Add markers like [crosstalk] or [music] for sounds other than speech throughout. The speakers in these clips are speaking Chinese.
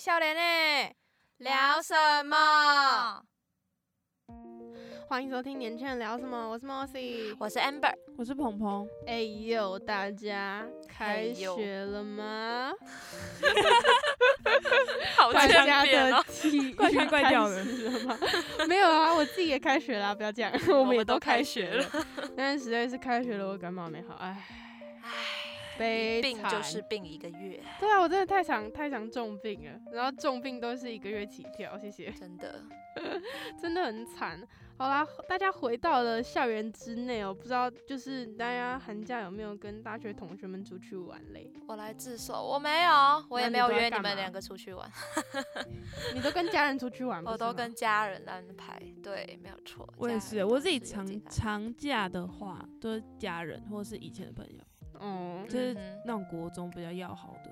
笑脸呢，聊什么？欢迎收听《年轻人聊什么》，我是 Mossy，我是 Amber，我是鹏鹏。哎呦，大家开学了吗？[laughs] 好大家的哦！[laughs] 体怪腔怪调的开始了吗？[laughs] 没有啊，我自己也开学了，不要这样，我们也都开学了。但是实在是开学了，我感冒没好，哎，悲病惨就是病一个月，对啊，我真的太想太想重病了，然后重病都是一个月起跳，谢谢，真的。[laughs] 真的很惨。好啦，大家回到了校园之内哦，不知道就是大家寒假有没有跟大学同学们出去玩嘞？我来自首，我没有，我也没有约你们两个出去玩，[laughs] 你都跟家人出去玩，不我都跟家人安排。对，没有错。我也是，我自己长长假的话，都是家人或者是以前的朋友，哦，就是那种国中比较要好的。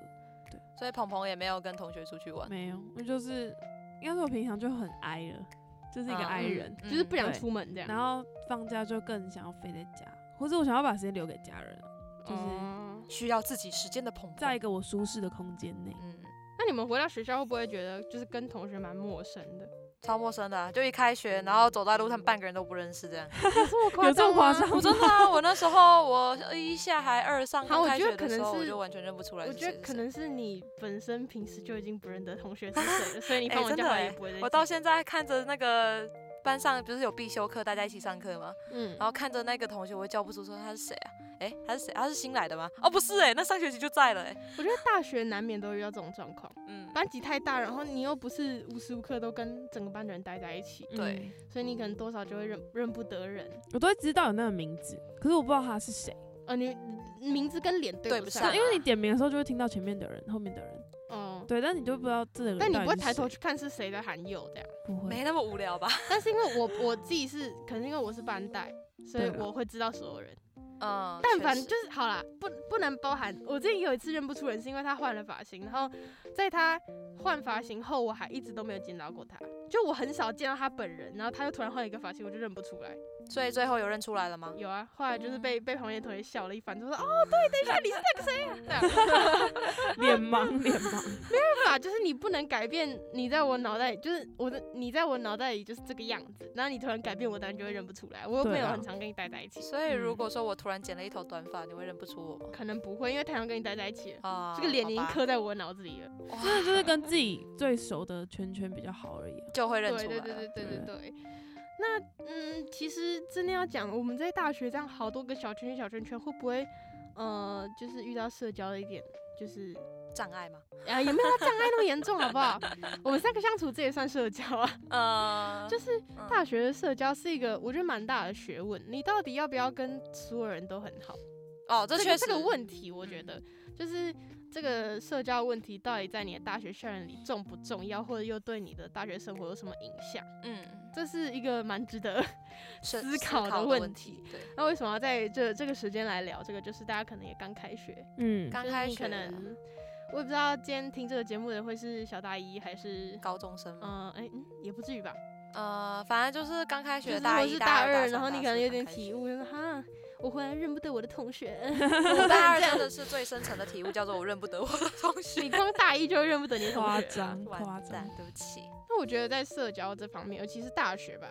对所以鹏鹏也没有跟同学出去玩，没有，我就是应该说我平常就很 I 了，就是一个嗯 I 人，就是不想出门这样。然后放假就更想要飞在家，或者我想要把时间留给家人，就是哦需要自己时间的鹏鹏。在一个我舒适的空间内。嗯，那你们回到学校会不会觉得就是跟同学蛮陌生的？超陌生的啊、就一开学，然后走在路上半个人都不认识这样。[laughs] 有这么夸张我真的啊，我那时候我一下还二上刚开学的时候，我就完全认不出来我是是谁。觉得可能是你本身平时就已经不认得同学是谁了，所以你哎放完假也不会。我到现在看着那个班上不是有必修课，大家一起上课吗？嗯然后看着那个同学，我会叫不出说他是谁啊？哎，他是谁？他是新来的吗？哦，不是哎，那上学期就在了哎。我觉得大学难免都会遇到这种状况，嗯，班级太大，然后你又不是无时无刻都跟整个班的人待在一起，对嗯，所以你可能多少就会认认不得人。我都会知道有那个名字，可是我不知道他是谁。呃，你名字跟脸对不不上因为你点名的时候就会听到前面的人、后面的人，嗯，对，但你就不知道这个人。但你不会抬头，去看是谁的含有这样。不会。没那么无聊吧？但是因为我我自己是，可能因为我是班带，所以我会知道所有人。嗯，但凡就是好啦，不不能包含。我之前有一次认不出人，是因为他换了发型，然后在他换发型后，我还一直都没有见到过他。就我很少见到他本人，然后他又突然换了一个发型，我就认不出来。所以最后有认出来了吗？有啊，后来就是嗯被被旁边的同学笑了一番，就说哦，对，等一下你是那个谁啊？这样 [laughs] 脸盲，脸盲。没办法？就是你不能改变你在我脑袋里，就是我的你在我脑袋里就是这个样子，然后你突然改变我，当然就会认不出来。我又没有很常跟你待在一起，所以如嗯果说我突然剪了一头短发，你会认不出我吗？可能不会，因为太常跟你待在一起了，啊，这个脸已经刻在我脑子里了。真的就是跟自己最熟的圈圈比较好而已啊。就会认出来对对对对对对。那嗯，其实真的要讲，我们在大学这样好多个小圈圈小圈圈，会不会呃，就是遇到社交的一点，就是障碍吗？啊，也没有到障碍那么严重，好不好？我们三个相处，这也算社交啊。[laughs] 呃，就是嗯大学的社交是一个我觉得蛮大的学问，你到底要不要跟所有人都很好？哦，这确实这个这个问题，我觉嗯得就是这个社交问题到底在你的大学校园里重不重要，或者又对你的大学生活有什么影响？嗯，这是一个蛮值得 [laughs] 思考的的问题。对，那为什么要在这这个时间来聊这个？就是大家可能也刚开学，嗯，刚开学可能我也不知道今天听这个节目的会是小大一还是高中生嘛，嗯哎、嗯也不至于吧，呃，反正就是刚开学大一、或是大二，然后你可能有点体悟，就是哈，我忽然认不得我的同学，我 [laughs] 大二真的 [laughs] 是最深层的体悟，叫做我认不得我的同学。你光大一就认不得你的同学夸张，夸完蛋张，。对不起。那我觉得在社交这方面，尤其是大学吧，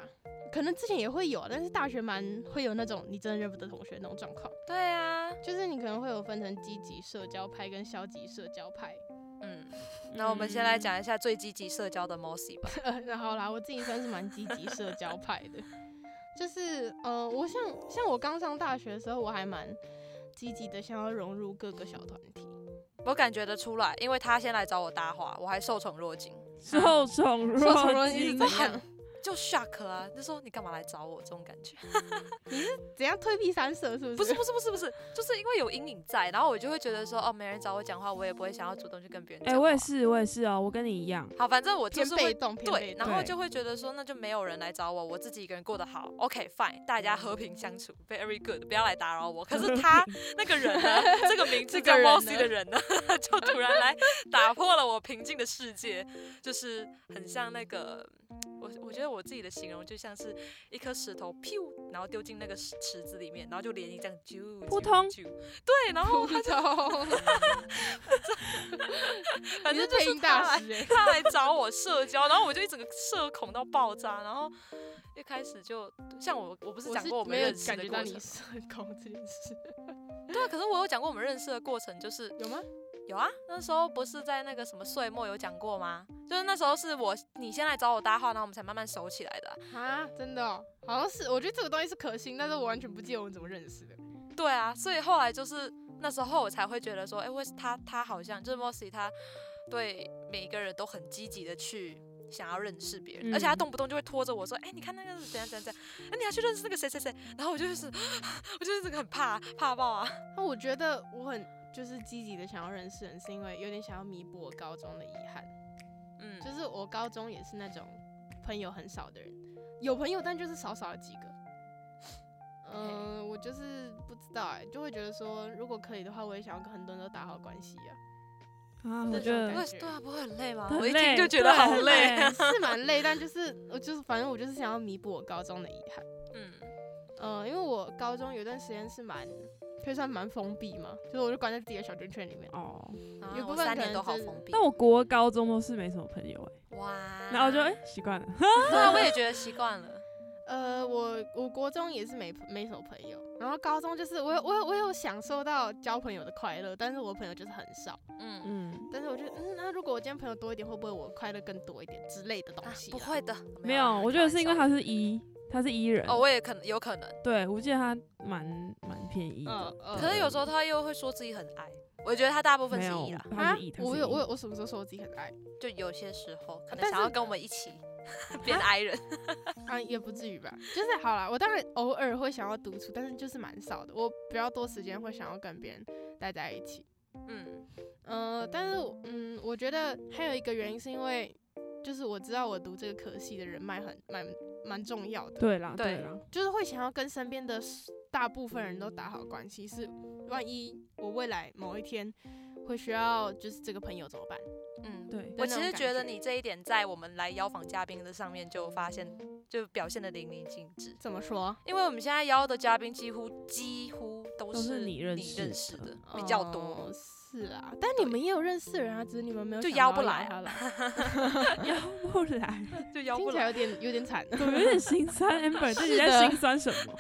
可能之前也会有，但是大学蛮会有那种你真的认不得同学那种状况，对啊，就是你可能会有分成积极社交派跟消极社交派。嗯，那我们先来讲一下最积极社交的 Mossy 吧。那 [laughs] 好啦，我自己算是蛮积极社交派的，就是呃，我像像我刚上大学的时候，我还蛮积极的，想要融入各个小团体。我感觉得出来，因为他先来找我搭话，我还受宠若惊，受宠受宠若若惊是怎，样？就 shock 啊，就说你干嘛来找我这种感觉。[laughs] 你是怎样退避三舍？是不是？不是不是不是不是，就是因为有阴影在，然后我就会觉得说，哦，没人找我讲话，我也不会想要主动去跟别人哎、讲。我也。是，我也是哦，我跟你一样。好，反正我就是被动，被对，动。对然后就会觉得说，那就没有人来找我，我自己一个人过得好，OK fine，大家和平相处，very good，不要来打扰我。可是 [laughs] 他那个人呢，这个名字叫 Mossy 的人呢，[laughs] 就突然来打破了我平静的世界，就是很像那个。我我觉得得我自己的形容就像是一颗石头，噗，然后丢进那个池池子里面，然后就涟漪这样啾啾扑通啾对，然后他就反正 [laughs] 就是配音他来大师哎。他来找我社交，然后我就一整个社恐到爆炸，然后一开始就像我我不是讲过我们没有认识感觉到你的过程吗，社恐这件事，对啊，可是我有讲过我们认识的过程，就是有吗？有啊，那时候不是在那个什么岁末有讲过吗？就是那时候是我你先来找我搭话，然后我们才慢慢熟起来的啊、啊，真的、哦，好像是，我觉得这个东西是可信，但是我完全不记得我们怎么认识的。对啊，所以后来就是那时候我才会觉得说，哎、为他他好像就是 Mossy 他对每一个人都很积极的去想要认识别人，而且他嗯。动不动就会拖着我说，哎、你看那个是怎样怎样怎样，哎、你要去认识那个谁谁谁，然后我就是 [laughs] 我就是这个很怕怕爆啊，那我觉得我很就是积极的想要认识人，是因为有点想要弥补我高中的遗憾。嗯，就是我高中也是那种朋友很少的人，有朋友但就是少少的几个。嗯、我就是不知道哎、就会觉得说，如果可以的话，我也想要跟很多人都打好关系啊。啊，我觉得对啊，不会很累吗？很我一听就觉得好累，累是蛮累，但就是我就是反正我就是想要弥补我高中的遗憾。嗯，嗯、因为我高中有段时间是蛮可以算蛮封闭嘛，就是我就关在自己的小圈圈里面。哦，啊有部分年可能都好封闭但，我国高中都是没什么朋友哎，哇，然后就哎习惯了，[laughs] 对啊，我也觉得习惯了。呃，我我国中也是没没什么朋友，然后高中就是我有我有我有享受到交朋友的快乐，但是我朋友就是很少。嗯，嗯，但是我觉得，嗯，那如果我今天朋友多一点，会不会我快乐更多一点之类的东啊西、不会的，没有，啊我觉得是因为他是 E，他是 E 人，哦，我也可能有可能，对我记得他蛮蛮偏 E 的。嗯，嗯。可是有时候他又会说自己很矮，我觉得他大部分是没有 E 啦，他是 E，他是我有 E 我有我什么时候说我自己很矮？就有些时候可能但想要跟我们一起 [laughs] 变 I 人，[laughs] 啊？也不至于吧，就是好啦，我当然偶尔会想要独处，但是就是蛮少的。我比较多时间会想要跟别人待在一起。嗯。呃，但是嗯，我觉得还有一个原因是因为，就是我知道我读这个科系的人脉很蛮蛮重要的，对啦对对啦，就是会想要跟身边的大部分人都打好关系，是万一我未来某一天会需要就是这个朋友怎么办？嗯，对我其实觉觉得你这一点在我们来邀访嘉宾的上面就发现，就表现的淋漓尽致。怎么说？因为我们现在邀的嘉宾几乎几乎都都是是你认识认识的的比较多，哦是啊，但你们也有认识的人啊，只是你们没有就邀不来他了，邀不来就邀不来。听起来有点有点惨。[laughs] 怎么有点心酸？amber 自己在心酸什么？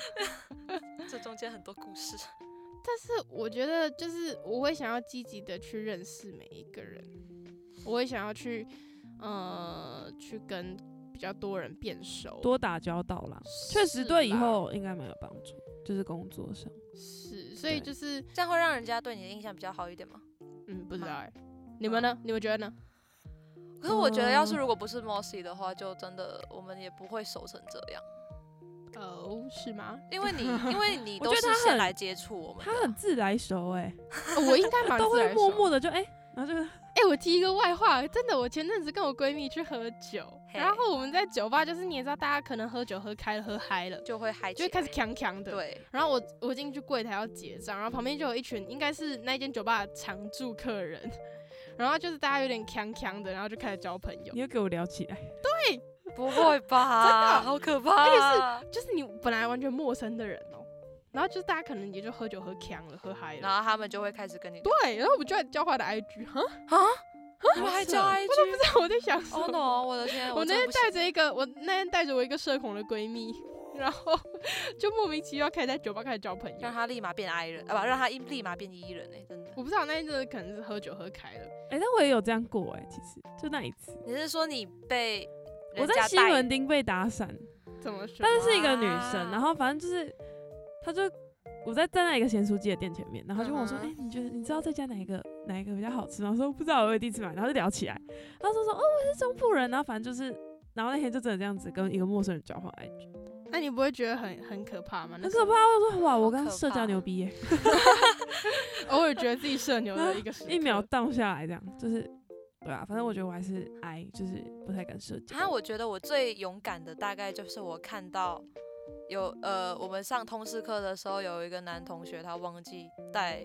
[laughs] 这中间很多故事。但是我觉得就是我会想要积极的去认识每一个人，我会想要去呃去跟比较多人变熟，多打交道啦，确实对以后应该蛮有帮助，就是工作上。是，所以就是这样会让人家对你的印象比较好一点吗？嗯不知道哎、你们呢？你们觉得呢？可是我觉得，要是嗯如果不是 Mossy 的话，就真的我们也不会熟成这样。哦，是吗？因为你，[laughs] 因为你都是我觉得他很先来接触我们的，他很自来熟哎、哦我应该蛮都会默默的就哎、然后就哎、我提一个外话，真的，我前阵子跟我闺蜜去喝酒，嘿然后我们在酒吧，就是你也知道，大家可能喝酒喝开了，喝嗨了，就会嗨，就会开始强强的。。对，然后我我进去柜台要结账，然后旁边就有一群应该是那间酒吧的常住客人，[laughs] 然后就是大家有点强强的，然后就开始交朋友你。又给我聊起来，对不会吧？[laughs] 真的好可怕！而且是就是你本来完全陌生的人哦、然后就是大家可能也就喝酒喝强了，喝嗨了。然后他们就会开始跟你聊对，然后我们就在交换的 IG，哈，啊，你们还加 IG？我在想说哦 no！我的天，[laughs] 我那天带着一个，我那天带着我一个社恐的闺蜜，然后 [laughs] 就莫名其妙开始在酒吧开始交朋友让。她立马变 I 人，啊不，让她一立马变 E 人哎，真的。我不知道那天真的可能是喝酒喝开了，哎、但我也有这样过哎、其实就那一次，你是说你被我在西门町被打散，怎么说？但是是一个女生，然后反正就是，她就我在站在一个咸酥鸡的店前面，然后就问我说，哎、你觉得你知道这家哪一个哪一个比较好吃吗？我说不知道，我也第一次买，然后就聊起来，然后说说哦我是中部人，然后反正就是，然后那天就真的这样子跟一个陌生人交换 IG，那你不会觉得很很可怕吗？很可怕。我说哇，我刚可社交牛逼耶、[laughs] 偶尔觉得自己社牛的一个时 [laughs] 一秒荡下来这样，就是对啊，反正我觉得我还是 I，就是不太敢社交。啊，我觉得我最勇敢的大概就是我看到有呃，我们上通识课的时候，有一个男同学他忘记带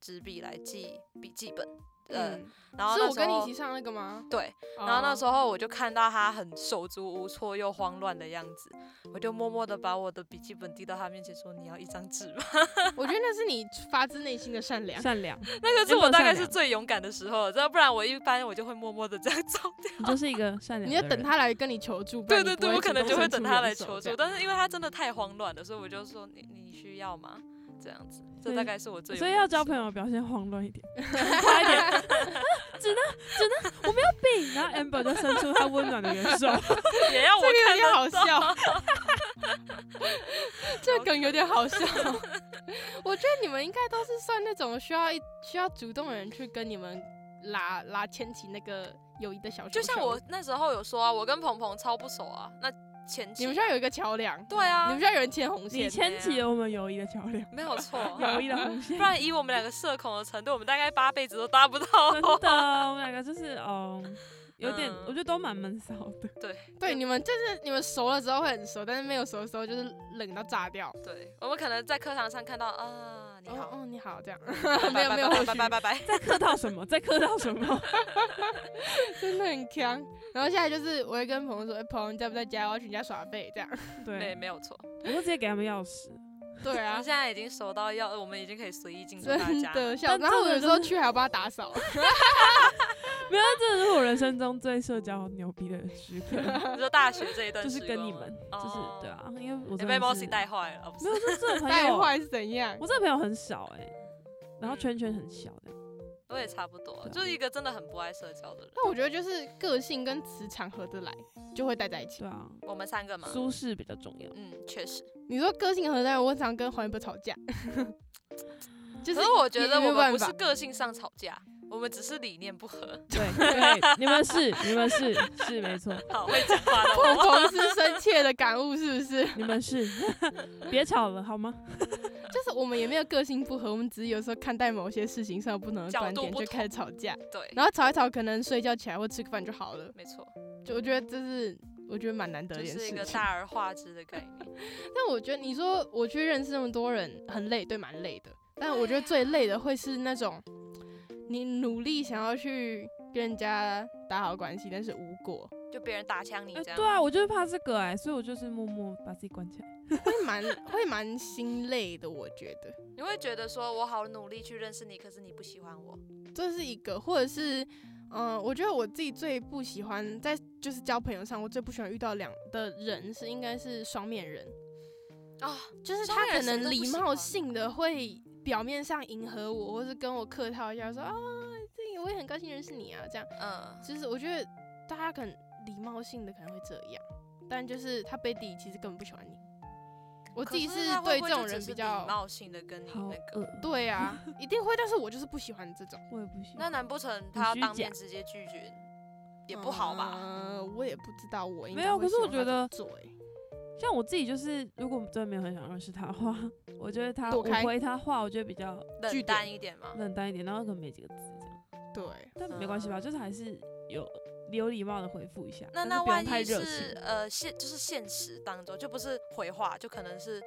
纸笔来记笔记本，呃，嗯，然后是我跟你一起上那个吗？对，然后那哦时候我就看到他很手足无措又慌乱的样子，我就默默的把我的笔记本递到他面前说：“你要一张纸吗 [laughs] 我觉得那是你发自内心的善良。善良，？”那个是我大概是最勇敢的时候了，这不然我一般我就会默默的这样走掉。你就是一个善良。你要等。他来跟你求助，不对对对，我可能就会等他来求助，但是因为他真的太慌乱了，所以我就说：“你你需要吗？”这样子，这大概是我最所以要交朋友，表现慌乱一点，[laughs] 快一点，啊只能只能我没有病，然后 Amber 就伸出他温暖的援手，[laughs] 也要我这个有看得点好笑，[laughs] 这个梗有点好笑。我觉得你们应该都是算那种需要一需要主动的人去跟你们拉拉牵起那个友谊的小就像我那时候有说啊，我跟鹏鹏超不熟啊，那你们需要有一个桥梁，对啊，你们需要有人牵红你线。牵起了我们友谊的桥梁，没有错，友谊的红线不。然以我们两个社恐的程度，我们大概八辈子都搭不到。真的，[laughs] 我们两个就是哦，有点，嗯我觉得都蛮闷骚的。对对，你们就是你们熟了之后会很熟，但是没有熟的时候就是冷到炸掉。对，我们可能在课堂上看到啊，你好，哦哦，你好，这样拜 [laughs] 没有没有拜拜拜拜。[laughs] 在客套什么？在客套什么？[laughs] 真的很强。然后现在就是我会跟朋友说，哎、朋友你在不在家？我要去你家耍废，这样。对，对，没有错。我就直接给他们钥匙。对啊我们，现在已经熟到要，我们已经可以随意进出大真家。然后我有时候去还要帮他打扫 [laughs] [laughs] 没有，这是我人生中最社交牛逼的时刻，[laughs] 你说大学这一段就是时光吗跟你们，就是哦对啊，因为我你被 Mossy 带坏了，哦不是没有，就是这个朋友，带坏是怎样？我这个朋友很少哎，然后嗯圈圈很小的，我也差不多，就是一个真的很不爱社交的人。那我觉得就是个性跟磁场合得来，就会待在一起。对啊，我们三个嘛，舒适比较重要。嗯，确实。你说个性合得来，我常跟黄一博吵架，[laughs] 就是可是我觉得我们不是个性上吵架，我们只是理念不合。对对，你们是你们是是没错，好会讲话的碰我。[laughs] 碰是深切的感悟，是不是？你们是，别吵了好吗？就是我们也没有个性不合，我们只是有时候看待某些事情上有不同的观点就开始吵架，对，然后吵一吵，可能睡觉起来或吃个饭就好了。没错，就我觉得这是我觉得蛮难得的就一件事情。是一个大而化之的概念。但我觉得你说我去认识那么多人很累，对，蛮累的。但我觉得最累的会是那种你努力想要去跟人家打好关系，但是无果，就别人打枪你这样。哎对啊，我就是怕这个哎，所以我就是默默把自己关起来。[laughs] 会蛮会蛮心累的。我觉得你会觉得说我好努力去认识你，可是你不喜欢我。这是一个，或者是。嗯，我觉得我自己最不喜欢在就是交朋友上，我最不喜欢遇到两的人是应该是双面人，啊，就是他可能礼貌性的会表面上迎合我，或是跟我客套一下说啊，这个我也很高兴认识你啊，这样。嗯，就是我觉得大家可能礼貌性的可能会这样，但就是他背地里其实根本不喜欢你。我自己是对这种人比较礼貌性的跟你那个。对啊，一定会，但是我就是不喜欢这种，我也不行。[laughs] 那难不成他要当面直接拒绝，也不好吧？嗯，我也不知道，我应没有可是我觉得像我自己就是，如果真的没有很想认识他的话，我觉得他我回他话，我觉得比较冷淡一点嘛。冷淡一点，然后可能没几个字这样，对，但没关系吧，就是还是有有礼貌的回复一下，那那万一。是呃现就是现实当中，就不是回话，就可能是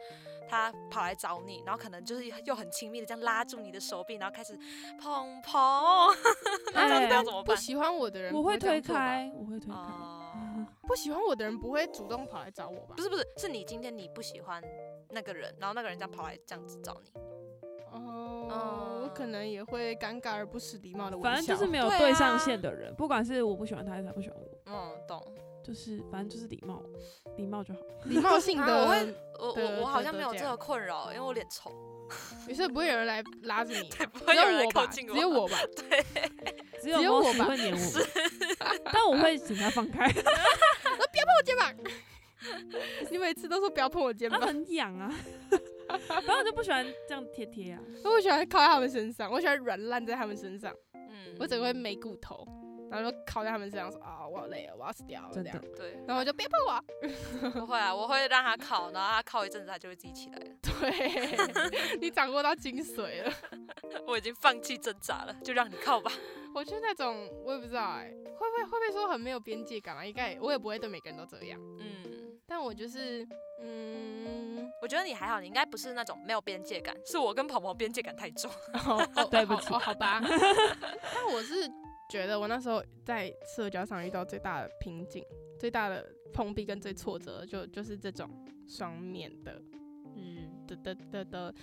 他跑来找你，然后可能就是又很亲密的这样拉住你的手臂，然后开始砰砰，[laughs] 那这样子哎不要怎么办？不喜欢我的人我会推，开，我会推开。哦，[laughs] 不喜欢我的人不会主动跑来找我吧不？是不是，是你今天你不喜欢那个人，然后那个人这样跑来这样子找你，哦，我可嗯能也会尴尬而不失礼貌的微笑。反正就是没有对对上啊线的人，不管是我不喜欢他还是他不喜欢我，嗯，懂。就是反正就是礼貌，礼貌就好。[laughs] 礼貌性啊我会，我我我好像没有这个困扰，因为我脸丑，[laughs] 于是不会有人来拉着你，不只会有人来有我吧，只有我吧。对，只有我吧。会黏我，但我会请他放开，不要碰我肩膀，[laughs] 你每次都说不要碰我肩膀，很痒啊。反正我就不喜欢这样贴贴啊。我喜欢靠在他们身上，我喜欢软烂在他们身上，嗯，我整个会没骨头，然后就靠在他们身上说啊，我好累了，我要死掉了这样，对，然后我就别碰我，不会啊，我会让他靠，然后他靠一阵子，他就会自己起来了。[laughs] 对 [laughs] 你掌握到精髓了。[laughs] 我已经放弃挣扎了，就让你靠吧。我就是那种我也不知道哎、会不会会不会说很没有边界感啊？应该我也不会对每个人都这样，嗯，但我就是嗯，我我觉得你还好，你应该不是那种没有边界感，是我跟跑跑边界感太重。哦哦对不起哦，好吧。但我是觉得我那时候在社交上遇到最大的瓶颈、最大的碰壁跟最挫折的，就就是这种双面的嗯，的的的的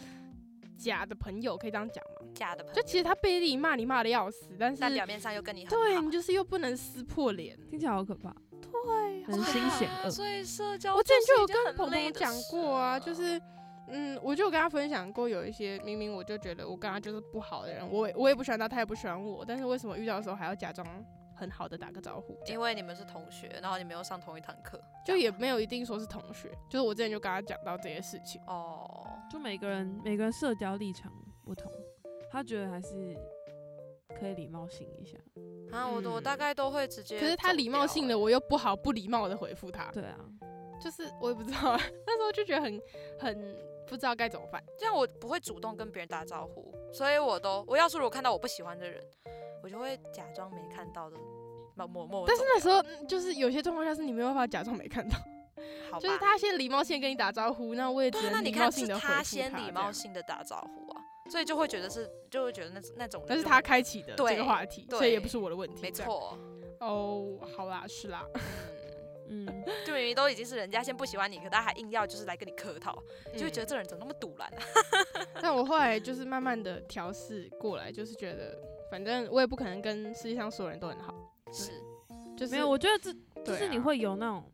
假的朋友，可以这样讲吗？假的朋友，就其实他背地里骂你骂的要死，但是但表面上又跟你很好对你就是又不能撕破脸。听起来好可怕，对，人心险恶。所以社交我之前就有跟朋友讲过啊，就是。嗯，我就跟他分享过，有一些明明我就觉得我跟他就是不好的人，我我也不喜欢他，他也不喜欢我，但是为什么遇到的时候还要假装很好的打个招呼？因为你们是同学，然后你们又上同一堂课，就也没有一定说是同学，就是我之前就跟他讲到这些事情。哦，就每个人每个人社交立场不同，他觉得还是可以礼貌性一下。啊，我我嗯大概都会直接，可是他礼貌性的，，我又不好不礼貌的回复他，对啊，就是我也不知道啊，[laughs] 那时候就觉得很很不知道该怎么办。这样我不会主动跟别人打招呼，所以我都我要是如果看到我不喜欢的人，我就会假装没看到的，默默默。但是那时候嗯就是有些状况下是你没有办法假装没看到，就是他先礼貌性跟你打招呼，那我也只对啊，那能礼貌你看是性的他先礼貌性。的打招呼啊，所以就会觉得是就会觉得那那种但是他开启的这个话题，所以也不是我的问题。没。错，哦，好啦，是啦，[laughs] 嗯，嗯，就明明都已经是人家先不喜欢你，可他还硬要就是来跟你客套，就会觉得嗯这人怎么那么堵然啊？[laughs] 但我后来就是慢慢的调试过来，就是觉得反正我也不可能跟世界上所有人都很好，是，就是没有，我觉得这就是你会有那种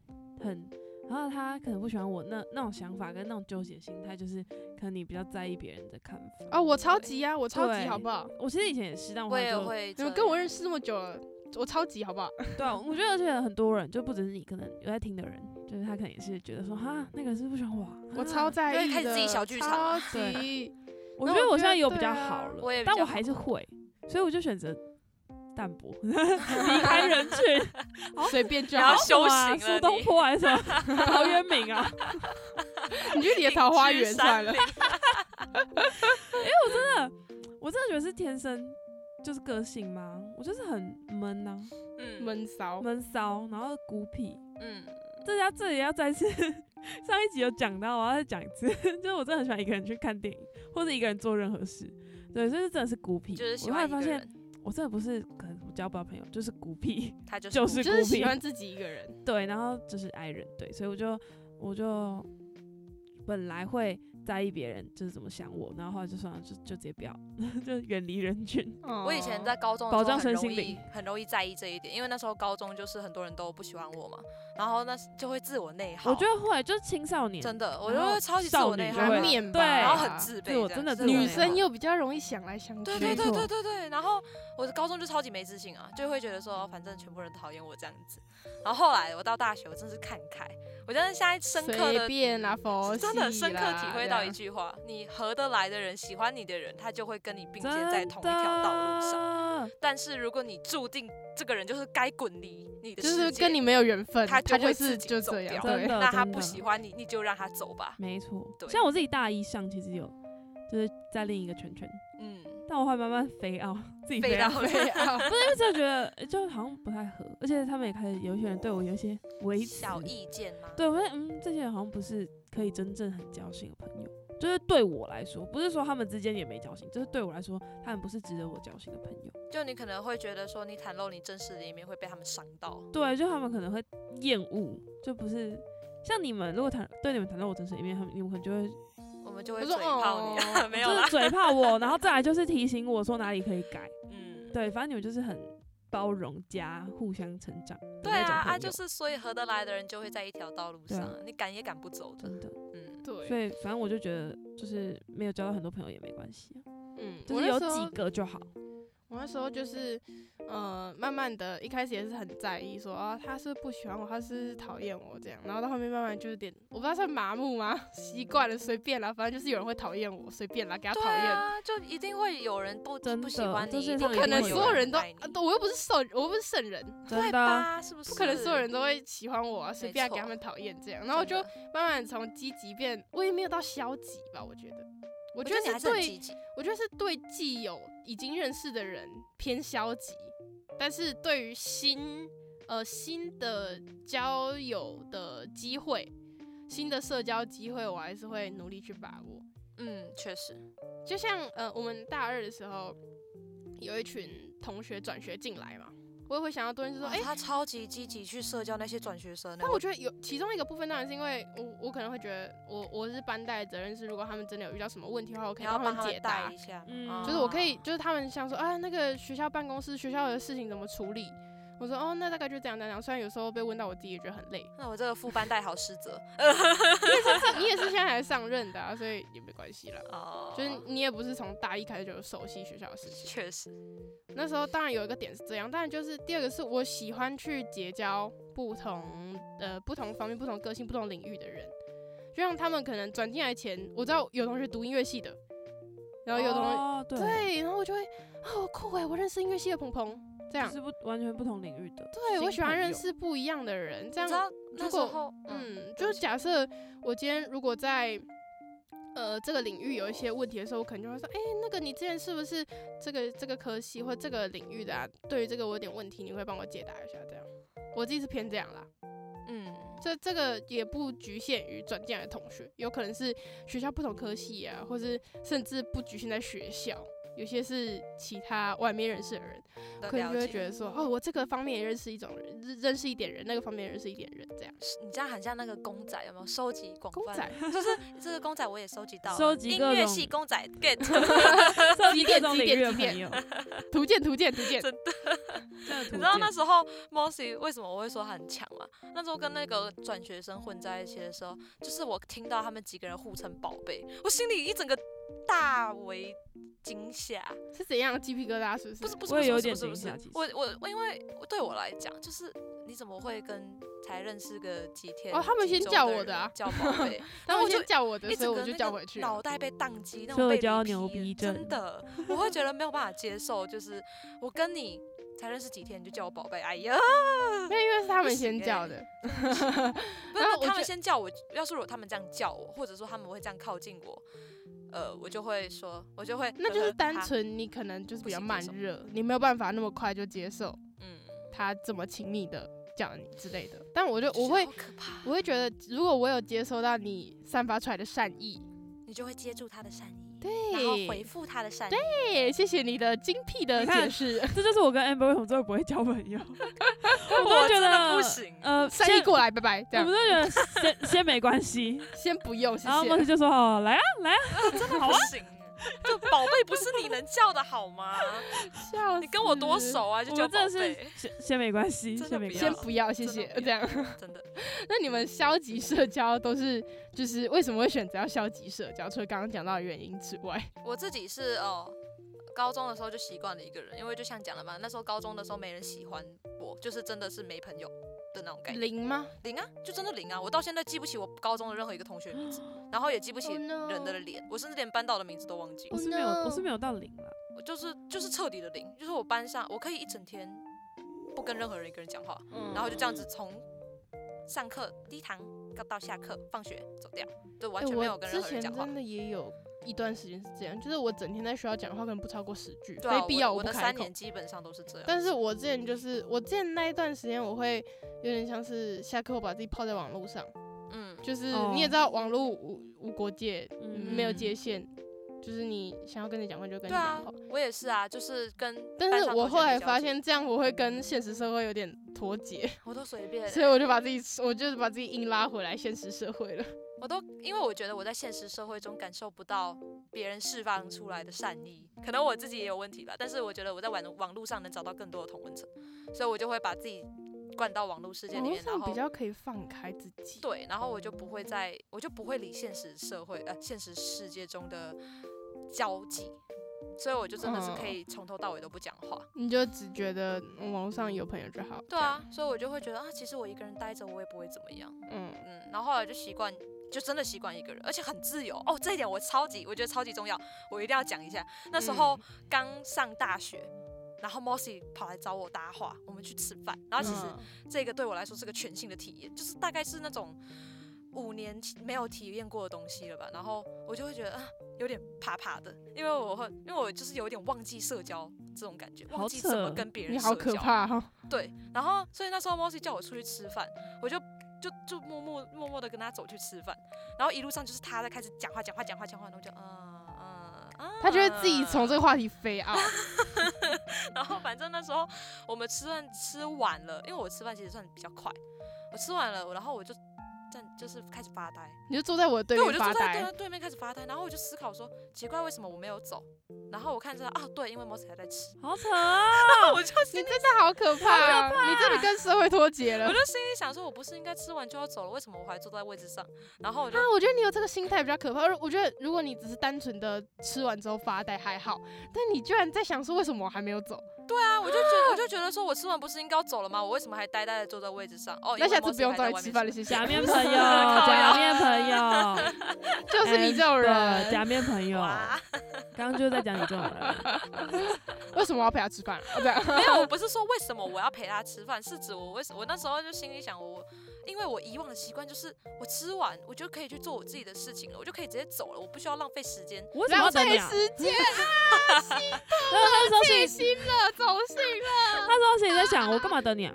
很，然后他可能不喜欢我那那种想法跟那种纠结心态，就是可能你比较在意别人的看法。哦，我超级啊，我超级好不好？我其实以前也是，但我我也会。你们跟我认识这么久了，我超级好不好？[laughs] 对啊，我觉得而且很多人就不只是你，可能有在听的人，就是他可能也是觉得说，哈，那个人是不喜欢我啊、我啊超在意开始自己小剧场啊超级。[laughs] 我觉得我现在有比较好了，我也但我还是会，所以我就选择淡泊，[laughs] 离开人群，随便就后。修啊行了苏东坡还是什么陶渊明啊，你去你的桃花源算了因为我真的我真的觉得是天生就是个性吗？我就是很闷呐、嗯闷骚，闷骚，然后孤僻。嗯，这家这里要再次，[laughs] 上一集有讲到，我要再讲一次，[laughs] 就是我真的很喜欢一个人去看电影，或者一个人做任何事。对，所以真的是孤僻。就是喜我后来发现，欢一个人，我真的不是可能我交不到朋友，就是孤僻。他就就是就是孤僻喜欢自己一个人。对，然后就是爱人，对，所以我就我就本来会在意别人就是怎么想我，然后后来就算了，就就直接不要，[laughs] 就远离人群。[laughs] 我以前哦在高中的保障身心灵很容易在意这一点，因为那时候高中就是很多人都不喜欢我嘛，然后那就会自我内耗。我觉得会就是青少年，真的，我就会超级自少我内耗，然后很自卑真的自我内女生又比较容易想来想去。对对对对对对，然后我的高中就超级没自信啊，就会觉得说反正全部人讨厌我这样子。然后后来我到大学，我真是看开，我真的现在深刻的。变啦，佛真的深刻体会到一句话：你合得来的人、喜欢你的人，他就会跟你并肩在同一条道路上。上。但是如果你注定这个人就是该滚离你的就世界，是跟你没有缘分，他他就就会自己是就这样，走掉那他不喜欢你，你就让他走吧。没错，对像我自己大一上其实有，就是在另一个圈圈，嗯，但我会慢慢飞 out，[laughs] 自己飞到飞 [laughs] 啊，不是因为真的觉得呃就好像不太合，而且他们也开始有一些人对我有一些维持小意见吗？对，我觉得嗯，这些人好像不是可以真正很交心的朋友。就是对我来说，不是说他们之间也没交心，就是对我来说，他们不是值得我交心的朋友。就你可能会觉得说你袒露你真实的一面会被他们伤到。对，就他们可能会厌恶，就不是像你们，如果袒对你们袒露我真实的一面，他们你们可能就会我们就会嘴炮你 [laughs] 没有啦就是。嘴炮我，[laughs] 然后再来就是提醒我说哪里可以改。嗯，对，反正你们就是很包容加互相成长的对那种啊，啊，就是所以合得来的人就会在一条道路上，你赶也赶不走的。真的。嗯，对，所以反正我就觉得，就是没有交到很多朋友也没关系啊，嗯，就是有几个就好。我那时候就是，呃，慢慢的，一开始也是很在意说，啊，他是不喜欢我，他是讨厌我这样，然后到后面慢慢就有点，我不知道算麻木吗？[laughs] 习惯了，随便啦，反正就是有人会讨厌我，随便啦，给他讨厌。啊，就一定会有人不真不喜欢你，不可能所有人都，都我又不是圣，我又不是圣人，对真的？是不是？不可能所有人都会喜欢我啊，随便给他们讨厌这样。然后我就慢慢从积极变，我也没有到消极吧，我觉得，我我觉得你还是很对积极。我觉得是对既有已经认识的人偏消极，但是对于新呃新的交友的机会新的社交机会，我还是会努力去把握。嗯，确实，就像呃，我们大二的时候，有一群同学转学进来嘛，我也会想要多认识说，哎、哇他超级积极去社交那些转学生。但我觉得有其中一个部分，当然是因为我我可能会觉得我我是班带的责任是，如果他们真的有遇到什么问题的话，我可以帮你要帮他们解答一。下，嗯就是我可以，就是他们想说啊，那个学校办公室学校的事情怎么处理？我说哦，那大概就这样这样。虽然有时候被问到，我自己也觉得很累。那我这个副班带好失责 [laughs] 你也是现在才上任的、啊，所以也没关系啦。哦，就是你也不是从大一开始就熟悉学校的事情。确实，那时候当然有一个点是这样，当然就是第二个是我喜欢去结交不同呃不同方面、不同个性、不同领域的人，就像他们可能转进来前，我知道有同学读音乐系的，然后有同学、哦对，对，然后我就会哦酷哎，我认识音乐系的鹏鹏，这样，是不完全不同领域的。对我喜欢认识不一样的人，这样你知道那时果，嗯，嗯，就是假设我今天如果在呃这个领域有一些问题的时候，我可能就会说，哎、那个你之前是不是这个这个科系或这个领域的啊？对于这个我有点问题，你会帮我解答一下这样。我自己是偏这样啦，嗯，这这个也不局限于转进来的同学，有可能是学校不同科系啊，或是甚至不局限在学校，有些是其他外面认识的人，的可能就会觉得说，哦，我这个方面也认识一种人，认认识一点人，那个方面也认识一点人，这样。是你这样很像那个公仔，有没有收集广泛？公仔，就是这个公仔我也收集到了，收集各音乐系公仔 [laughs] get，收集 [laughs] 几点各种领域的几点几点朋友，图鉴图鉴图鉴，真的 [laughs] 你知道那时候 Mossy 为什么我会说他很强吗？那时候跟那个转学生混在一起的时候，就是我听到他们几个人互称宝贝，我心里一整个大为惊吓。是怎样鸡皮疙瘩？是不是？不是不是，我也有不是不是不是点惊吓我我我因为对我来讲，就是你怎么会跟才认识个几天哦 [laughs] [laughs] 他们先叫我的啊叫宝贝，然后我先叫我的，一所以我就叫回去。脑袋被宕机，那社种被交牛逼症真的，我会觉得没有办法接受，就是我跟你才认识几天你就叫我宝贝，哎呀，[laughs] 没有，因为是他们先叫的。不是他们先叫我，要是如果他们这样叫我，或者说他们会这样靠近我，呃，我就会说，我就会，那就是单纯你可能就是比较慢热，你没有办法那么快就接受嗯，他这么亲密的叫你之类的。但我就我会我会觉得，如果我有接收到你散发出来的善意，你就会接住他的善意，对然后回复他的善意，对，谢谢你的精辟的解释。这就是我跟 Amber 为什么最后不会交朋友。[laughs] 我都觉得不行，呃，先善意过来，拜拜，我们都觉得先先没关系，先不用，谢然后莫谢。西就说哦来啊来啊，[laughs] 真的不行。[laughs] 就宝贝不是你能叫的好吗？[laughs] 笑你跟我多？熟啊，就我叫宝们真的是贝，先先没关系，真的不先没关系。先不要，谢谢。这样，[laughs] 真的。那你们消极社交都是就是为什么会选择要消极社交？除了刚刚讲到的原因之外，我自己是哦，高中的时候就习惯了一个人，因为就像讲了嘛，那时候高中的时候没人喜欢我，就是真的是没朋友的那种感觉。零吗？零啊，就真的零啊！我到现在记不起我高中的任何一个同学名字，然后也记不起 Oh 人的脸，我甚至连班导的名字都忘记了。我是没有，Oh 我是没有到零了。我就是就是彻底的零，就是我班上我可以一整天不跟任何人一个人讲话，嗯然后就这样子从上课第一堂到下课放学走掉，就完欸全没有跟任何人讲话前真。的也有一段时间是这样，就是我整天在学校讲话，可能不超过十句，对啊，非必要我我的不开口三年。基本上都是这样。但是我之前就是我之前那一段时间，我会有点像是下课后把自己泡在网络上，嗯，就是哦你也知道网络无无国界，嗯没有界限，就是你想要跟你讲话就跟你对啊讲话。，我也是啊，就是跟但是我后来发现，这样我会跟现实社会有点脱节，[laughs] 我都随便欸、所以我就把自己，我就是把自己硬拉回来现实社会了。我都因为我觉得我在现实社会中感受不到别人释放出来的善意，可能我自己也有问题吧。但是我觉得我在网网络上能找到更多的同温层，所以我就会把自己灌到网络世界里面，然后比较可以放开自己。对，然后我就不会再，我就不会理现实社会呃现实世界中的交际，所以我就真的是可嗯以从头到尾都不讲话。你就只觉得嗯网络上有朋友就好。对啊，所以我就会觉得啊，其实我一个人待着我也不会怎么样。嗯，嗯，然后后来就习惯，就真的习惯一个人，而且很自由哦。这一点我超级，我觉得超级重要，我一定要讲一下。那时候嗯刚上大学，然后 Mossy 跑来找我搭话，我们去吃饭。然后其实嗯这个对我来说是个全新的体验，就是大概是那种五年前没有体验过的东西了吧。然后我就会觉得啊，有点怕怕的，因为我会，因为我就是有点忘记社交这种感觉，忘记怎么跟别人你好可社交。怕哈、[laughs] 对，然后所以那时候 Mossy 叫我出去吃饭，我就就就默默默默的跟他走去吃饭，然后一路上就是他在开始讲话讲话讲话讲话，然后就嗯，他就会自己从这个话题飞啊，[laughs] 然后反正那时候我们吃饭吃晚了，因为我吃饭其实算比较快，我吃完了，然后我就站就是开始发呆，你就坐在我的对对，我面发就坐在对呆。面对面开始发呆，然后我就思考说，奇怪为什么我没有走？然后我看着啊，对，因为 Moss 还在吃，[laughs] 好扯啊！我就心里你真的好可怕、啊，你真的跟社会脱节了我。就心里想说，我不是应该吃完就要走了，为什么我还坐在位置上？然后我就啊，我觉得你有这个心态比较可怕。我觉得如果你只是单纯的吃完之后发呆还好，但你居然在想说为什么我还没有走？对啊，我就觉得我就 [gasps] 觉得说我吃完不是应该要走了吗？我为什么还呆呆的坐在位置上？哦，那下次不用还在外面找你吃饭了，谢 [laughs] 谢。假面 [laughs] 朋友，假面朋友，[laughs] 就是你这种人，假面朋友，哇，刚刚就是在讲你这种人。为什么我要陪他吃饭？啊，这样。没有，我不是说为什么我要陪他吃饭，是指我为什我那时候就心里想我。因为我以往的习惯就是，我吃完我就可以去做我自己的事情了，我就可以直接走了，我不需要浪费时间。我为什么要浪费等你啊？时间，然 [laughs] 后 [laughs] 他心了，走心了，他说心里在想，我干嘛等你啊？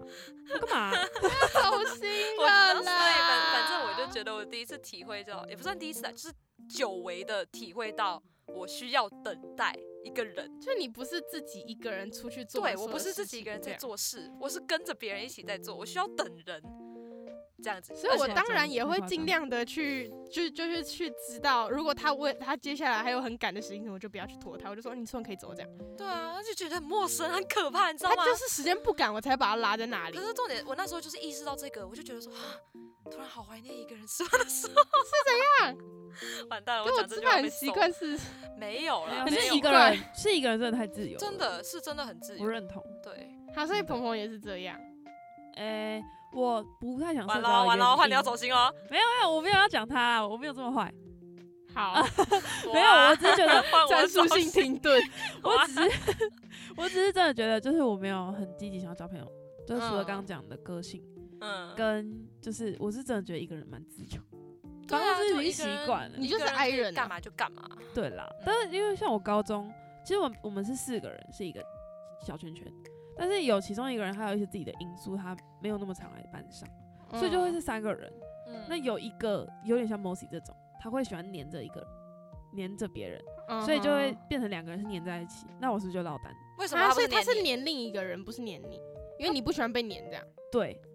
我干嘛？[laughs] 走心我了所以反啦。反正我就觉得我第一次体会到，也不算第一次啊，就是久违的体会到我需要等待一个人。就你不是自己一个人出去做，对我不是自己一个人在，做事，我是跟着别人一起在做，我需要等人这样子。所以我当然也会尽量的去，就就是去知道，如果他为他接下来还有很赶的事情，我就不要去拖他，我就说你吃完可以走这样。对啊，就觉得很陌生，很可怕，你知道吗？他就是时间不赶，我才把他拉在那里可。是重点，我那时候就是意识到这个，我就觉得说啊，突然好怀念一个人吃饭的时候。[laughs] 是怎样？完蛋了，跟我讲这吃饭很习惯是，[laughs] 没有啦，没有，没有是一个人，是一个人真的太自由，真的是真的很自由。我认同。对，好，所以鹏鹏也是这样。诶，我不太想完了完了，换你要走心哦。没有没有，我没有要讲他，我没有这么坏。好，[laughs] 没有，我只是觉得，战术性停顿。[laughs] 我只是，[laughs] 我只是真的觉得，就是我没有很积极想要交朋友，就是除了嗯刚刚讲的个性，嗯，跟就是我是真的觉得一个人蛮自由。反正已经就是习惯了你就是爱人啊干嘛就干嘛。对啦，嗯但是因为像我高中，其实我我们是四个人，是一个小圈圈，但是有其中一个人他有一些自己的因素，他没有那么常来班上，所以就会是三个人。嗯那有一个有点像 Mossy 这种，他会喜欢黏着一个黏着别人，嗯，所以就会变成两个人是黏在一起。那我是不是就落单？啊，为什么所以他是黏另一个人，不是黏你，因为你不喜欢被黏这样。对哦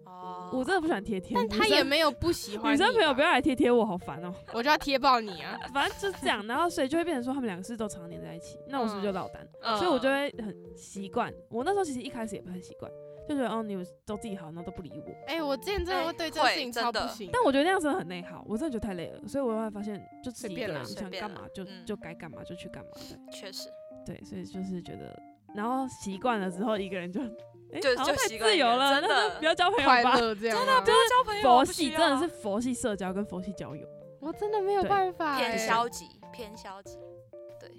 我真的不喜欢贴贴，但他也没有不喜欢女生朋友不要来贴贴我，好烦哦、我就要贴爆你啊！[laughs] 反正就是这样，然后所以就会变成说他们两个是都常年在一起，那我是不是就落单？嗯所以我就会很习惯。我那时候其实一开始也不太习惯，就觉得哦，你们都自己好，然后都不理我。哎、我之前真的会哎对这个事情真的超不行。但我觉得那样真的很内耗，我真的觉得太累了，所以我后来发现，就自己一个人随便啦想干嘛就嗯就该干嘛就去干嘛的。确实，对，所以就是觉得，然后习惯了之后，一个人就哎、就就习惯自由了，真的不要交朋友吧。这样，真的不要交朋友，佛系真的是佛系社交跟佛系交友，我真的没有办法、偏哎消极，偏消极。对，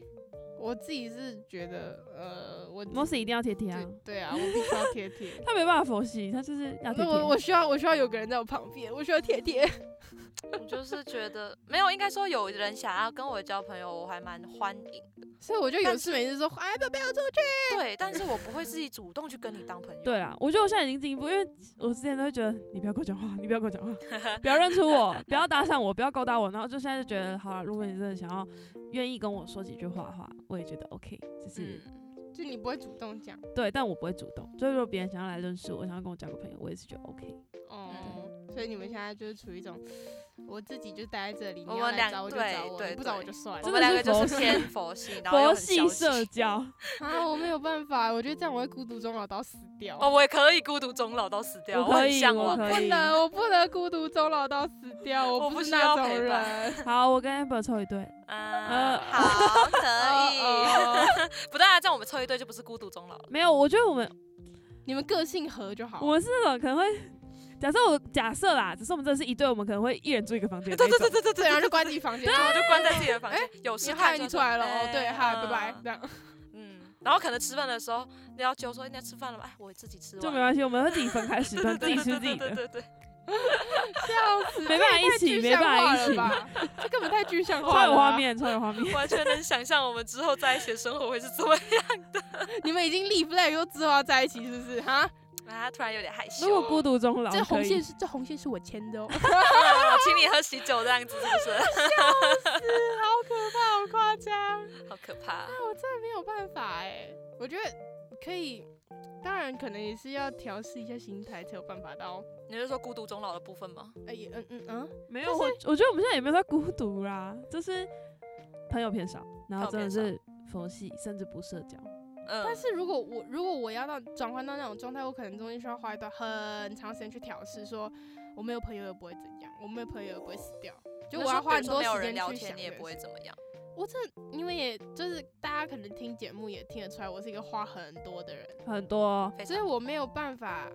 我自己是觉得，呃，我摩斯一定要贴贴啊对，啊，我必须要贴贴。[laughs] 他没办法佛系，他就是要贴贴。我我需要我需要有个人在我旁边，我需要贴贴。[laughs] 我就是觉得没有，应该说有人想要跟我交朋友，我还蛮欢迎的。所以我就有事没事说，哎，不要不要出去。对，但是我不会自己主动去跟你当朋友。对啊，我觉得我现在已经进一步，因为我之前都会觉得你不要跟我讲话，你不要跟我讲话，不要认出我，不要搭讪我，不要勾搭我，然后就现在就觉得，好了，如果你真的想要愿意跟我说几句话的话，我也觉得 OK，就是、嗯，就你不会主动讲，对，但我不会主动。所以如果别人想要来认识我，想要跟我交个朋友，我也是觉得 OK。哦嗯，所以你们现在就是处于一种，我自己就待在这里，我们两你要来找我就对找我，不找我就算了我们两个 [laughs] 就是是佛系偏佛系，然后佛系社。[laughs] 交，啊，我没有办法，我觉得这样我会孤独终老到死掉。哦，我也可以孤独终老到死掉，我可以很向往。我不能，我不能孤独终老到死掉，我不是那种要陪伴人。[laughs] 好，我跟 Amber 凑一对，嗯，呃好，可以。哦不对啊，这样我们凑一对就不是孤独终老了。没有，我觉得我们你们个性合就好。我们是那种可能会。假设我假设啦，只是我们真的是一对，我们可能会一人住一个房间的那种。对对对，然后就关自己房间。对，我就关在自己的房间哎，有事你嗨，你出来了哎哦，对，嗨，拜拜，嗯这样。嗯，然后可能吃饭的时候，你要揪说你要吃饭了吧？哎，我自己吃了。就没关系，我们会自己分开时段，自己吃自己的，对对对对，笑死，没办法一起，没办法一起，吧？这根本太具象化了超。有画。面，超有画面。完全能想象我们之后在一起的生活会是怎么样。你们已经立 flag 说之后要在一起，是不是？哈，啊，突然有点害羞。如果孤独终老，这红线是这红线是我牵的哦，[laughs] 请你喝喜酒这样子是不是？好可怕，好夸张。[laughs] 好可怕。我真的没有办法哎，我觉得可以，当然可能也是要调试一下心态才有办法到，你是说孤独终老的部分吗？哎、嗯嗯嗯，没有我，我觉得我们现在也没有在孤独啦，就是朋友偏少，然后真的是佛系，甚至不社交。嗯，但是如果我如果我要到转换到那种状态，我可能中间需要花一段很长时间去调试，说我没有朋友也不会怎样，我没有朋友也不会死掉，就我要花很多时间去想，你也不会怎么样。我这因为也就是大家可能听节目也听得出来，我是一个话很多的人，很多所以我没有办法，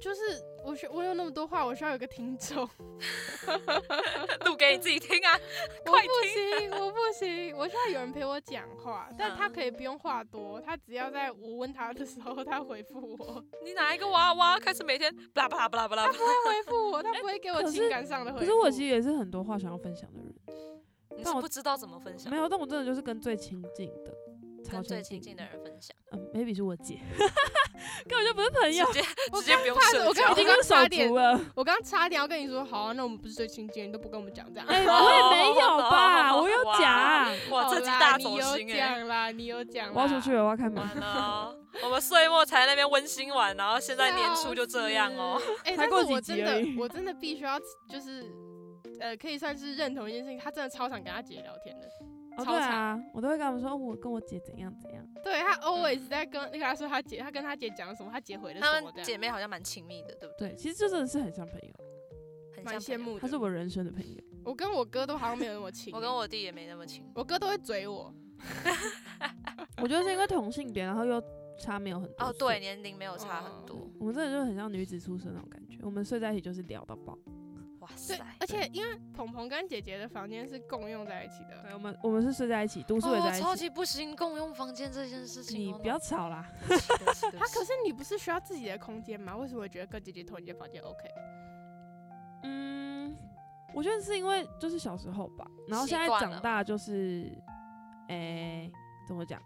就是我需我有那么多话，我需要有个听众，[laughs] 录给你自己听啊。[laughs] 我快不行，我不行，我需要有人陪我讲话，但他嗯可以不用话多，他只要在我问他的时候，他回复我，[laughs] 你哪一个娃娃开始每天巴拉巴拉巴拉巴拉？他不会回复我，他不会给我情感上的回复。可是我其实也是很多话想要分享的人，你是但我不知道怎么分享没，有，但我真的就是跟最亲近的，超跟最亲亲近的人分享，嗯，maybe 是我姐，[laughs] 根本就不是朋友直，接我直接不用怕社交我刚刚已经跟手差点足了。我刚刚差点要跟你说，好啊，那我们不是最亲近，你都不跟我们讲这样。哎，我也没有吧，我有哇讲，哇，这集大你有走心哎。讲啦，你有讲啦。我要出去了，我要开门。完了哦，[laughs] 我们岁末才那边温馨完，然后现在年初就这样哦。哎、但是我真的我真的必须要就是，呃，可以算是认同一件事情，他真的超想跟他姐聊天的。哦，超对啊，我都会跟他们说，哦我跟我姐怎样怎样。对他 always 在跟那个他说他姐，他跟他姐讲什么，他姐回了她们什么这样，姐妹好像蛮亲密的，对不对？对，其实这真的是很像朋友，蛮很像。羡慕的。他是我人生的朋友。我跟我哥都好像没有那么亲，[laughs] 我跟我弟也没那么亲。我哥都会嘴我，[laughs] 我觉得是因为同性别，然后又差没有很多。哦，对，，年龄没有差很多。我们真的就很像女子宿舍那种感觉，我们睡在一起就是聊到爆。哇对塞，，而且因为鹏鹏跟姐姐的房间是共用在一起的，对，我们我们是睡在一起，读书也哦，在一起。超级不行共用房间这件事情。哦你不要吵啦。[laughs] 他可是你不是需要自己的空间吗？为什么会觉得跟姐姐同一间房间 OK？嗯，我觉得是因为就是小时候吧，然后现在长大就是，诶、怎么讲？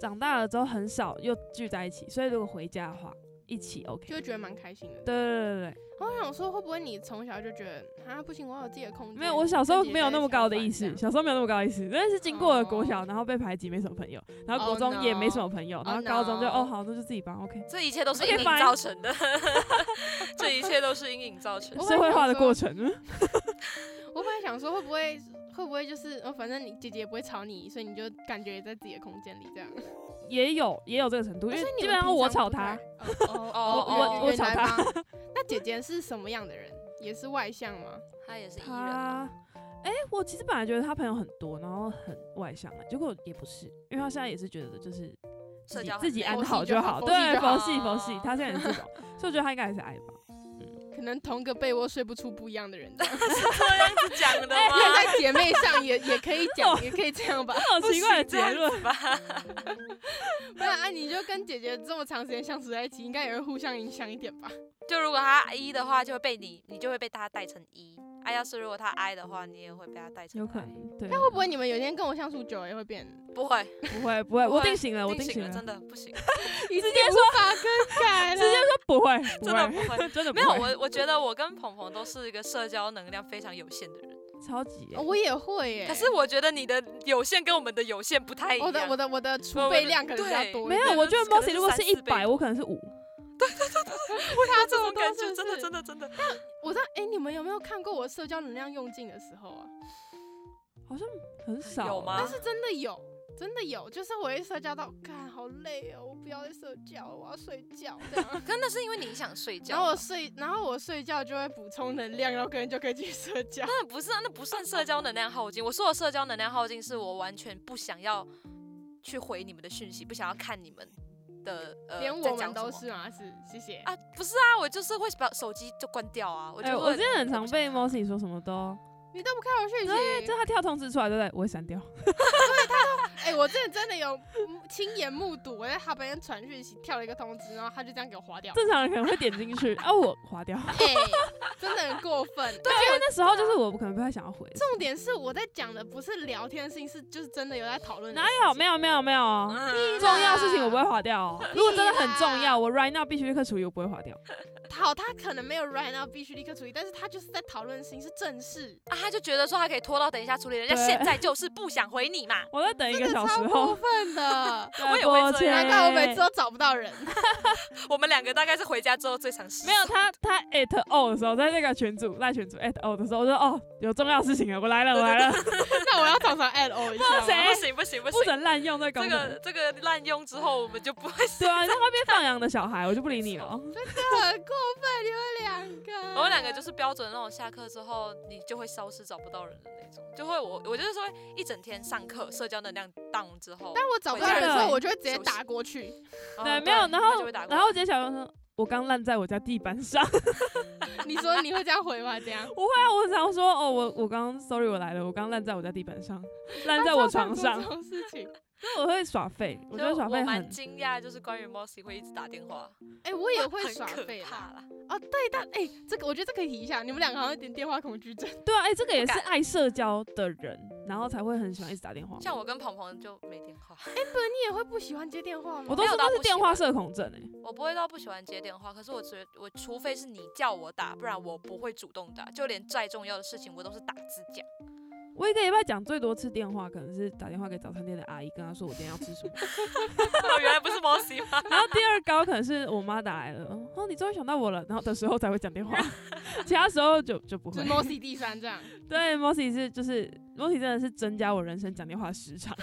长大了之后很少又聚在一起，所以如果回家的话，一起 OK。就会觉得蛮开心的。对对对对我想说，会不会你从小就觉得啊不行，我有自己的空，间？没有，我小时候没有那么高的意识，小时候没有那么高的意识，但是经过了国小，哦然后被排挤没什么朋友，然后国 Oh 中也没什么朋友，然后 Oh 高中就哦好，那就自己帮 OK。[laughs] 这一切都是阴影造成的，这一切都是阴影造成社会化的过程，我本来想说，会不会会不会就是，哦，反正你姐姐也不会吵你，所以你就感觉在自己的空间里这样。也有也有这个程度，因为基本上我吵他太。[laughs] 哦哦我我吵他。[laughs] 那姐姐是什么样的人？也是外向吗？她也是艺人嘛，他，哎、我其实本来觉得她朋友很多，然后很外向啊，结果也不是，因为她现在也是觉得就是自社交很己自己安好好，就好佛系对，佛系佛系，她现在也是这种，[laughs] 所以我觉得她应该还是爱吧。可能同个被窝睡不出不一样的人这样，[laughs] 是这样子讲的吗？[laughs] 在姐妹上也也可以讲，也可以这样吧。好奇怪的结论，吧？[laughs] 不然啊，你就跟姐姐这么长时间相处在一起，应该也会互相影响一点吧？就如果她一的话，就会被你，你就会被她带成一。啊，要是如果他 I 的话，你也会被他带成有可能，对，那会不会你们有一天跟我相处久了也会变？[laughs] 不会，不会不会，我定型了，我定型了，真的不行，[laughs] 你直接说法更改 [laughs] 了。直接说不会，真的，不会。真的没有，我我觉得我跟鹏鹏都是一个社交能量非常有限的人，超级我也会耶，可是我觉得你的有限跟我们的有限不太一样。我的我的我的储备量可能比较多一点。没有，我觉得可能 Mossy 如果是一百，我可能是五，他这种感觉，真的真的真的。我知道，哎、你们有没有看过我社交能量用尽的时候啊？好像很少，有吗但是真的有，真的有，就是我一社交到，看好累哦，我不要再社交了，我要睡觉这样。可那是因为你想睡觉然啊。后我睡，然后我睡觉就会补充能量，然后可能就可以继续社交。那不是啊，那不算社交能量耗尽。我说的社交能量耗尽，是我完全不想要去回你们的讯息，不想要看你们的呃，连我们都在讲什么是吗？是，谢谢。啊，不是啊，我就是会把手机就关掉啊。我哎、就我真的很常被不想看 Mossy 说什么都，你都不看我讯息，对，就他跳通知出来，对不对？我会删掉。[laughs] 哎、我真的真的有嗯亲眼目睹，我在他旁边传讯息，跳了一个通知，然后他就这样给我划掉。正常人可能会点进去，啊，我划掉。哎、真的很过分。[laughs] 对，因为那时候就是我可能不太想要回。重点是我在讲的不是聊天的事情，是就是真的有在讨论。哪有？没有没有没有重要事情我不会划掉哦。如果真的很重要，我 right now 必须立刻处理，我不会划掉。[laughs] 好，他可能没有 right now 必须立刻处理，但是他就是在讨论的事情是正事，啊，他就觉得说他可以拖到等一下处理，人家现在就是不想回你嘛。我在等一这个个小时超过，分的。[laughs] 我也会抱歉这样难怪我每次都找不到人。[laughs] 我们两个大概是回家之后最常失没有他他 at all 的时候，在那个群组赖群组 at all 的时候，我说哦有重要事情啊，我来了我来了，[laughs] 那我要常常 at all 一下。谁不行不行不行，不准滥用这个这。个这个滥用之后，我们就不会对啊，你在外面放羊的小孩，我就不理你了。[laughs] 真的很过分，你们两个。我们两个就是标准那种下课之后你就会消失找不到人的那种，就会我我就是说一整天上课社交能量 down 之后，但我找不到人的时候，我就会直接打过去。哦对，没有，然后就会打过来然后直接小朋友说，我刚烂在我家地板上。[laughs] 你说你会这样回吗？这样？不会啊，我常说哦，我我刚 sorry 我来了，我刚烂在我家地板上，烂在我床上 [laughs] 这，种事情。那我会耍废，我觉得耍废我蛮很惊讶，就是关于 Mossy 会一直打电话，哎，我也会耍废啦。怕啦。哦，对，但哎，这个我觉得这可以提一下，你们两个好像有点电话恐惧症。[laughs] 对啊，哎、这个也是爱社交的人，然后才会很喜欢一直打电话。像我跟鹏鹏就没电话，哎，不然你也会不喜欢接电话吗？我都说没有到那是电话社恐症哎、我不会到不喜欢接电话，可是我觉我除非是你叫我打，不然我不会主动打，就连再重要的事情我都是打字讲。我一个礼拜讲最多次电话，可能是打电话给早餐店的阿姨，跟她说我今天要吃什么。[laughs] 哦，原来不是 Mossy 吗？[laughs] 然后第二高可能是我妈打来了，哦，你终于想到我了，然后的时候才会讲电话，[laughs] 其他时候就就不会就是。Mossy 第三这样。对，Mossy 是就是 Mossy 真的是增加我人生讲电话时长，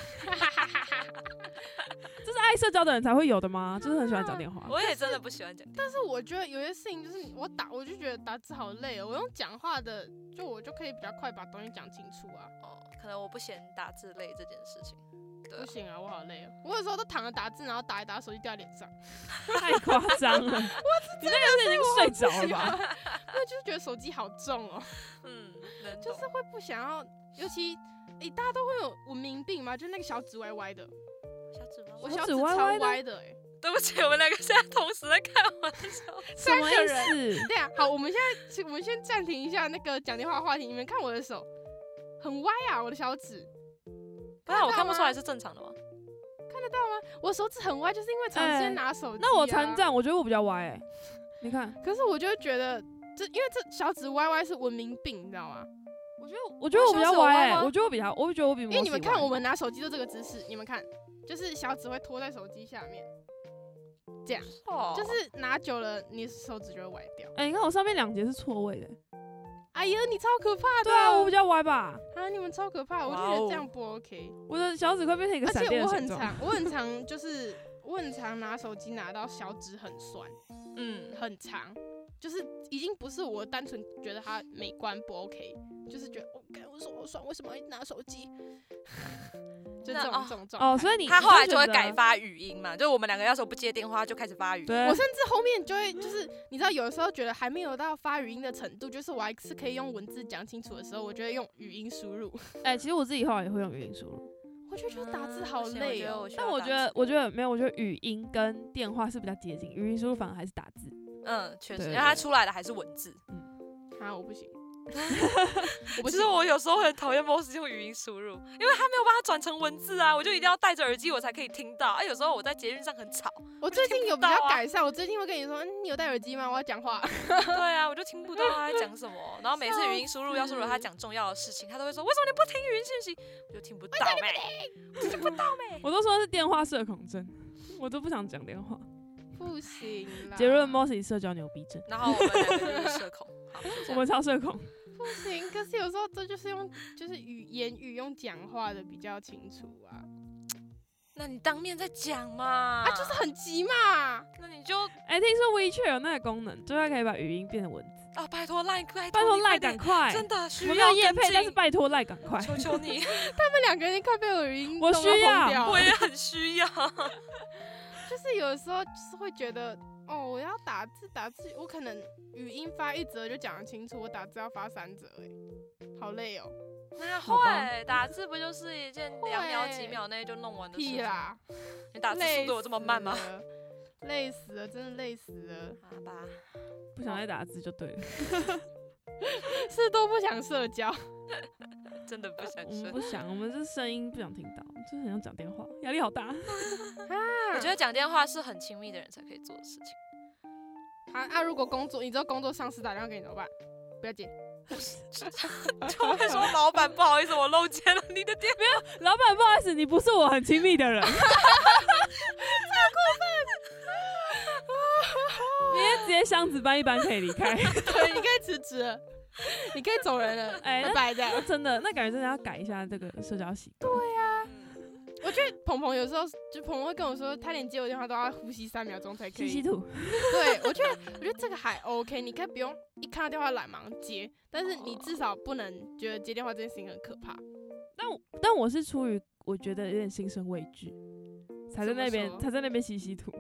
爱社交的人才会有的吗？就是很喜欢讲电话。我也真的不喜欢讲电话。但是我觉得有些事情就是我打，我就觉得打字好累哦。我用讲话的，就我就可以比较快把东西讲清楚啊。哦，可能我不嫌打字累这件事情。对不行啊，我好累哦。我有时候都躺着打字，然后打一打，手机掉在脸上，太夸张了，[laughs] 你那个是已经睡着了吧？我就是觉得手机好重哦，嗯，就是会不想要，尤其诶、大家都会有文明病嘛，就那个小指歪歪的？我小指超歪歪的歪的诶、对不起，我们两个现在同时在看玩笑。什么意思？对啊，好，我们现在请我们先暂停一下那个讲电话话题。你们看我的手很歪啊，我的小指不然我看不出来是是正常的吗？看得到吗？我手指很歪，就是因为长时哎间拿手机、啊那我残障，我觉得我比较歪哎、你看，可是我就会觉得这因为这小指歪歪是文明病，你知道吗？我觉得我觉得我比较歪哎、我觉得我比较，我觉得我比因为你们看我们拿手机的这个姿势，你们看，就是小指会拖在手机下面，这样，哦就是拿久了，你手指就会歪掉。哎、你看我上面两节是错位的、哎呀，你超可怕的！对啊，我比较歪吧，啊，你们超可怕，我就觉得这样不 OK。我的小指快变成一个闪而且我。很常，我很常就是我很常拿手机拿到小指很酸，嗯，很长，就是已经不是我单纯觉得它美观不 OK，就是觉得我干、我手好爽，为什么要拿手机？[laughs] 就这种、这种状。哦，所以你他后来就会改发语音嘛，就我们两个要是不接电话，就开始发语音。对，我甚至后面就会就是你知道，有的时候觉得还没有到发语音的程度，就是我还是可以用文字讲清楚的时候，我就会用语音输入。[laughs] 哎、其实我自己后来也会用语音输入，我觉得就是打字嗯好累哦、但我觉得我觉得没有，我觉得语音跟电话是比较接近，语音输入反而还是打字。嗯，确实，对因为它出来的还是文字。嗯啊，我不行，[laughs] 我不是，我有时候很讨厌 Moss 用语音输入，因为他没有办法转成文字啊，我就一定要戴着耳机我才可以听到。啊，有时候我在捷运上很吵，我最近有比较改善，我最近会跟你说，嗯你有戴耳机吗？我要讲话。[laughs] 对啊，我就听不到他在讲什么。然后每次语音输入要是如果他讲重要的事情，他都会说为什么你不听语音信息？我就听不到没，听不到没。我都说是电话社恐症，我都不想讲电话。不行啦，结论：Mossy 社交牛逼症，然后我们两个就是社恐，[laughs] 好，我们超社恐。不行。可是有时候这就是用就是语言语用讲话的比较清楚啊，那你当面再讲嘛。啊，就是很急嘛。那你就哎、听说 WeChat 有那个功能，就是它可以把语音变成文字。啊，拜托赖，拜拜托赖，赶快！真的需要夜配，但是拜托赖赶快。求求你，[laughs] 他们两个人快被我语音我弄到疯需要掉我也很需要。就是有的时候就是会觉得哦，我要打字打字，我可能语音发一折就讲得清楚，我打字要发三折，哎，好累哦。那会打字不就是一件两秒几秒内就弄完的事啦，你打字速度有这么慢吗？累死了，真的累死了，好吧，不想再打字就对了。[laughs] 是都不想社交。[laughs] 真的不想我们说。不想，我们这声音不想听到，就是很想讲电话，压力好大。[laughs] 我觉得讲电话是很亲密的人才可以做的事情。啊啊！如果工作，你知道工作上司打电话给你怎么办？不要接。[laughs] 就会说老板不好意思，我漏接了你的电话。[laughs] 老板，不好意思，你不是我很亲密的人。太过分明天直接箱子搬一搬可以离开。对，你可以辞职了，[laughs] 你可以走人了，哎拜拜这样那。真的，那感觉真的要改一下这个社交习惯。对呀我觉得鹏鹏有时候就鹏鹏会跟我说，他连接我电话都要呼吸三秒钟才可以。吸吸吐，对，我觉得我觉得这个还 OK，你可以不用一看到电话懒忙接，但是你至少不能觉得接电话这件事情很可怕。但我但我是出于我觉得有点心生畏惧，才在那边说才在那边吸吸吐。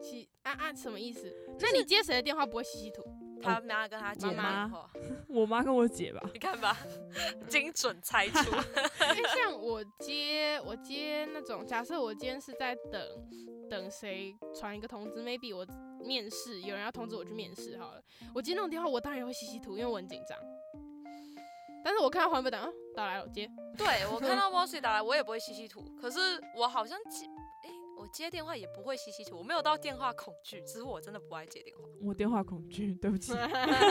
吸啊啊什么意思？那你接谁的电话不会吸吸吐？他妈跟他姐妈 [laughs] 我妈跟我姐吧，你看吧，[laughs] 精准猜出。因为像我接我接那种，假设我今天是在等等谁传一个通知，maybe 我面试有人要通知我去面试好了，我接那种电话，我当然也会吸吸吐，因为我很紧张。但是我看到黄北等，啊打来了，我接。对我看到 [laughs] Mossy 打来，我也不会吸吸吐，可是我好像接，接电话也不会吸吸吐，我没有到电话恐惧，只是我真的不爱接电话，我电话恐惧，对不起。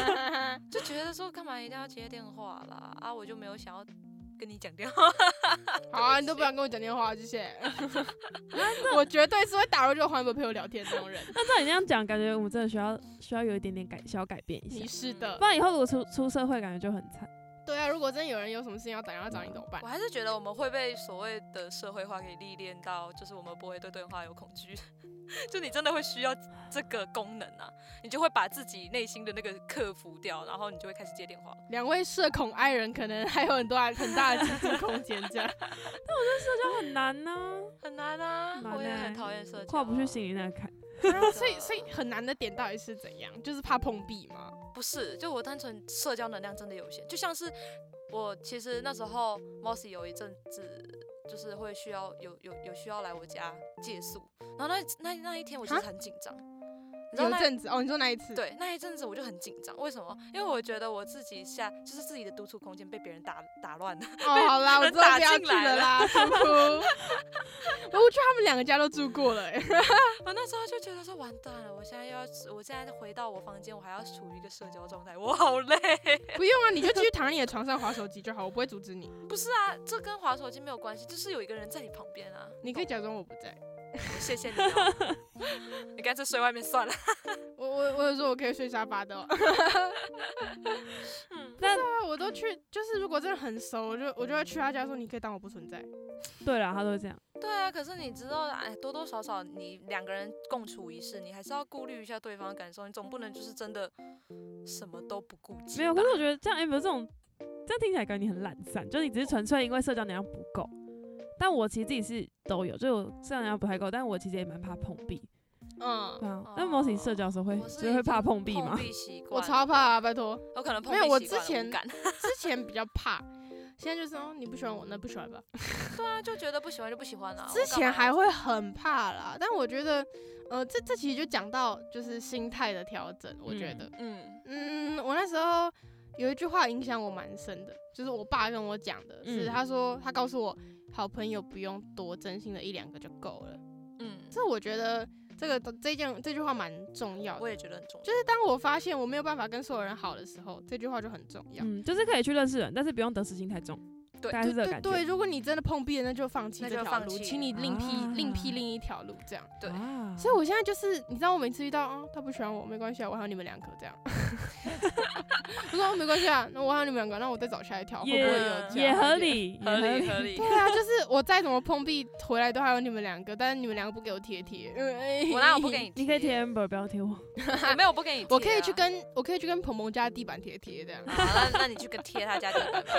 [laughs] 就觉得说干嘛一定要接电话啦？啊，我就没有想要跟你讲电话。[laughs] 好啊，你都不想跟我讲电话，谢谢。[laughs] 我绝对是会打入这个黄北陪我聊天的那种人。那照你那样讲，感觉我们真的需要需要有一点点改需要改变一你下，是的不，然以后如果出出社会，感觉就很惨。对啊，如果真的有人有什么事情要打电话找你怎么办我？还是觉得我们会被所谓的社会化给历练到，就是我们不会对对话有恐惧，[laughs] 就你真的会需要这个功能啊，你就会把自己内心的那个克服掉，然后你就会开始接电话。两位社恐爱人可能还有很多很大的进步空间，这样。[laughs] 但我觉得社交很难呢、很难啊我也欸很讨厌社交，跨不去心里那个坎。啊 [laughs] 所以所以很难的点到底是怎样？就是怕碰壁吗？不是，就我单纯社交能量真的有限，就像是我其实那时候 Mossy 有一阵子就是会需要有有有需要来我家借宿，然后那那那一天我其实很紧张，有一阵子哦，你说那一次？，对那一阵子我就很紧张，为什么？因为我觉得我自己下就是自己的独处空间被别人打打乱了，哦，好啦，[laughs] 我知道不要进来了去了啦，[laughs] 哭哭。我去他们两个家都住过了、欸，[laughs] 我那时候就觉得说完蛋了，我现在要我现在回到我房间，我还要处于一个社交状态，我好累。不用啊，你就继续躺在你的床上划手机就好，我不会阻止你。不是啊，这跟划手机没有关系，就是有一个人在你旁边啊。你可以假装我不在。[laughs] 谢谢你、哦，[laughs] 你干脆睡外面算了。[laughs] 我我我有说我可以睡沙发的、哦。嗯，但啊，我都去，就是如果真的很熟，我就我就会去他家说，你可以当我不存在。对了，他都会这样。对啊，可是你知道，哎，多多少少你两个人共处一室，你还是要顾虑一下对方的感受，你总不能就是真的什么都不顾及。没有，可是我觉得这样 amber 这种，这样听起来感觉你很懒散，就是你只是纯粹因为社交能量不够。但我其实自己是都有，就我社交能量不太够，但我其实也蛮怕碰壁。嗯，对啊，那 m o s 社交的时候会就会怕碰壁吗？我超怕、啊，拜托。我可能碰没有我之前无感 [laughs] 之前比较怕，现在就是哦，你不喜欢我，那不喜欢吧。[laughs] 对啊，就觉得不喜欢就不喜欢了、之前还会很怕啦，但我觉得，呃，这这其实就讲到就是心态的调整，我觉嗯得，嗯嗯，我那时候有一句话影响我蛮深的，就是我爸跟我讲的，是嗯他说他告诉我，好朋友不用多，真心的一两个就够了。嗯，这我觉得这个这件这句话蛮重要的。我也觉得很重要。就是当我发现我没有办法跟所有人好的时候，这句话就很重要。嗯，就是可以去认识人，但是不用得失心太重。对大概是这个感觉。对对，如果你真的碰壁了，那就放弃那这条路，就放弃请你另辟、另辟啊另一条路，这样。对啊所以我现在就是，你知道，我每次遇到，哦，他不喜欢我，没关系啊，我还有你们两个这样。[laughs] 我说、哦、没关系啊，那我还有你们两个，那我再找下一条，会不会有也合？理，也合理 [laughs] 合理。对啊，就是我再怎么碰壁回来都还有你们两个，但是你们两个不给我贴贴。我那我不给你？[laughs] 你可以贴 amber，不要贴我。我没有不给你我可以去跟我可以去跟鹏鹏家地板贴贴这样。好，那那你去跟贴他家地板吧。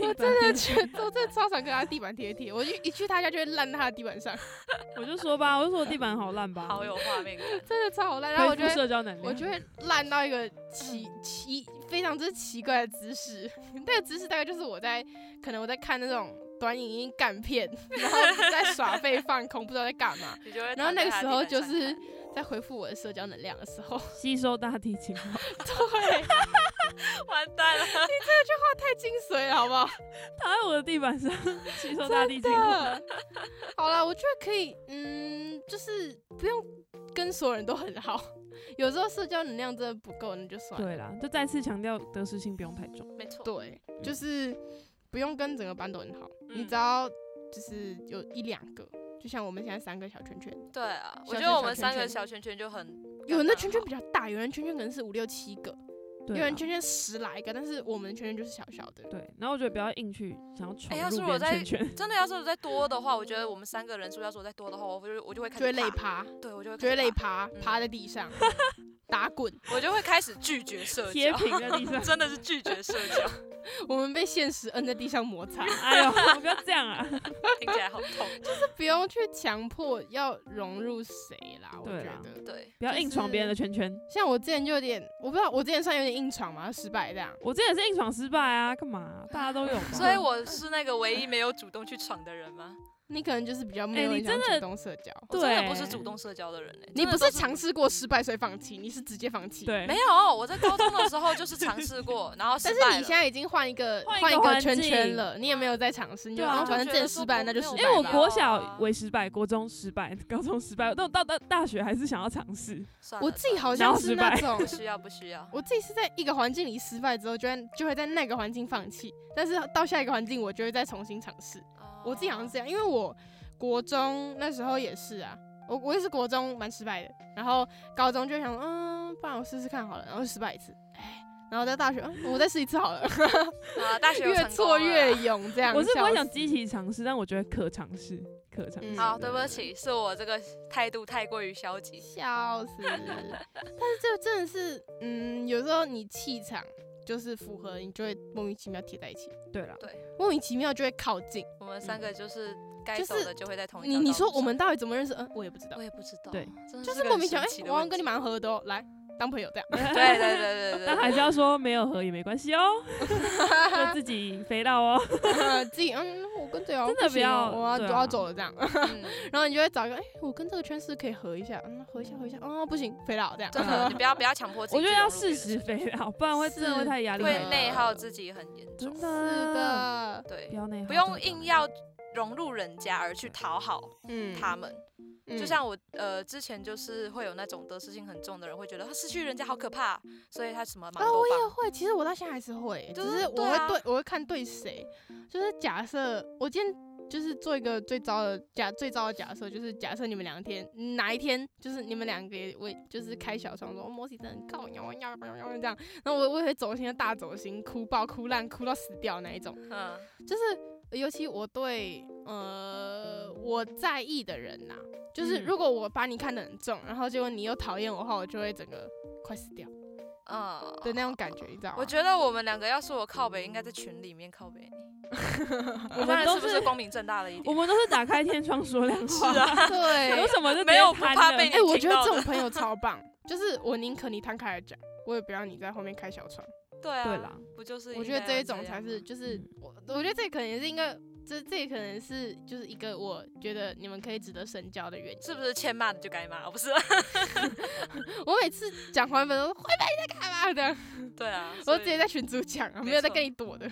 我我真的觉得我真的超常跟他地板贴贴，我就一去他家就会烂在他的地板上，[laughs] 我就说吧，我就说我地板好烂吧，好有画面感。真的超好烂。然后我就社交能力，我就会烂到一个奇奇非常之奇怪的姿势，[laughs] 那个姿势大概就是我在可能我在看那种短影音干片，然后在耍废放空，不知道在干嘛。然后那个时候就是在他的地板上在恢复我的社交能量的时候，吸收大提琴，[laughs] 对，好不好？[laughs] 躺在我的地板上吸收大地精华。[laughs] 好了，我觉得可以，嗯，就是不用跟所有人都很好，[laughs] 有时候社交能量真的不够，那就算了。对啦，就再次强调得失心不用太重。没错。对，就是不用跟整个班都很好，你嗯只要就是有一两个，就像我们现在三个小圈圈，对啊，我小觉得我们三个小圈圈就很有人的圈圈比较较大，有人圈圈可能是五六七个，有人圈圈十来个，但是我们圈圈就是小小的。对，然后我觉得不要硬去想要哎要闯入别人是我在。真的要是我再多的话，我觉得我们三个人数要是我再多的话，我就我就会开就会始，累趴，对我就会就会累趴，嗯趴在地上 [laughs] 打滚。我就会开始拒绝社贴交，平在地上 [laughs] 真的是拒绝社交，[laughs] 我们被现实摁在地上摩擦，[laughs] 哎呦，不要这样啊！听起来好痛。就是不用去强迫要融入谁啦。我觉得，对，不要硬闯别人的圈圈。像我之前就有点，我不知道我之前算有点硬闯嘛，失败这样。我之前是硬闯失败啊，干嘛？大家都有。所以我是那个唯一没有主动去闯的人吗？你可能就是比较没哎有很想你真的主动社交，我真的对不是主动社交的人欸你不是尝试过失败所以放弃，你是直接放弃。。对，没有，我在高中的时候就是尝试过，[laughs] 然后失败但是你现在已经换一个换一一个圈圈了，你也没有再尝试，你就反正之前失败那就失败吧。因为我国啊小为失败，国中失败，高中失败，但我到大大学还是想要尝试。算了我自己好像是那种不，需要不需要，我自己是在一个环境里失败之后，就会就会在那个环境放弃，但是到下一个环境我就会再重新尝试。我自己好像是这样，因为我国中那时候也是啊，我我也是国中蛮失败的，然后高中就想，嗯，不然我试试看好了，然后失败一次，哎，然后在大学，嗯，我再试一次好了，[laughs] 啊，大学越挫越勇，这样。我是不会想积极尝试，但我觉得可尝试，可尝试。嗯好，对不起，是我这个态度太过于消极。笑死！[laughs] 但是这真的是，嗯，有时候你气场就是符合，你就会莫名其妙贴在一起，对了，对莫名其妙就会靠近。我们三个就是该就是走的就会在同一你你说我们到底怎么认识？嗯，我也不知道我，也不知道，对，就是莫名其妙，哎、神奇的问题我好像跟你蛮合的哦，来当朋友这样。[laughs] 对对对对对，[laughs] 但还是要说没有合也没关系哦，[laughs] 就自己飞到哦。自己嗯，我真的不要我要走了这样。嗯 [laughs] 然后你就会找一个，哎、我跟这个圈是可以合一下，嗯，合一下合一下，哦，不行，肥佬这样。真的，[laughs] 你不要不要强迫自己我觉得要适时肥佬，不然会真的会太压力会。内耗自己很严重真。是的，对不，要内耗，不用硬要融入人家而去讨好嗯，他们。嗯就像我呃之前就是会有那种得失心很重的人，会觉得他失去人家好可怕，所以他什么忙啊，都我也。会，其实我到现在还是会，只就是是我对啊会对，我会看对谁。就是假设我今天就是做一个最糟的假最糟的假设，就是假设你们两天哪一天就是你们两个也为就是开小窗说摩西真的很高，要要要要这样，然后我我也会走心的大走心，哭爆哭烂哭到死掉那一种。嗯，就是尤其我对呃我在意的人呐、就是嗯如果我把你看得很重，然后结果你又讨厌我的话，我就会整个快死掉嗯的那种感觉，你知道吗？我觉得我们两个要是我靠北，应该在群里面靠北你。[laughs] 我们都是是不是光明正大了一点我点？们都是打开天窗说亮 [laughs] 话，是啊，[laughs] 对，有什么就没有怕被你哎、我觉得这种朋友超棒，就是我宁可你摊开来讲，我也不要你在后面开小窗。对啊，对啦，不就是我？觉得这一种才是，就是嗯我，我觉得这可能也是一个，这这也可能是就是一个我觉得你们可以值得深交的原因。是不是欠骂的就该骂？不是？[laughs] [laughs] 我每次讲还本都说，回北你在干嘛的，对啊，[laughs] 我直接在群组讲啊，没没有在跟你躲的。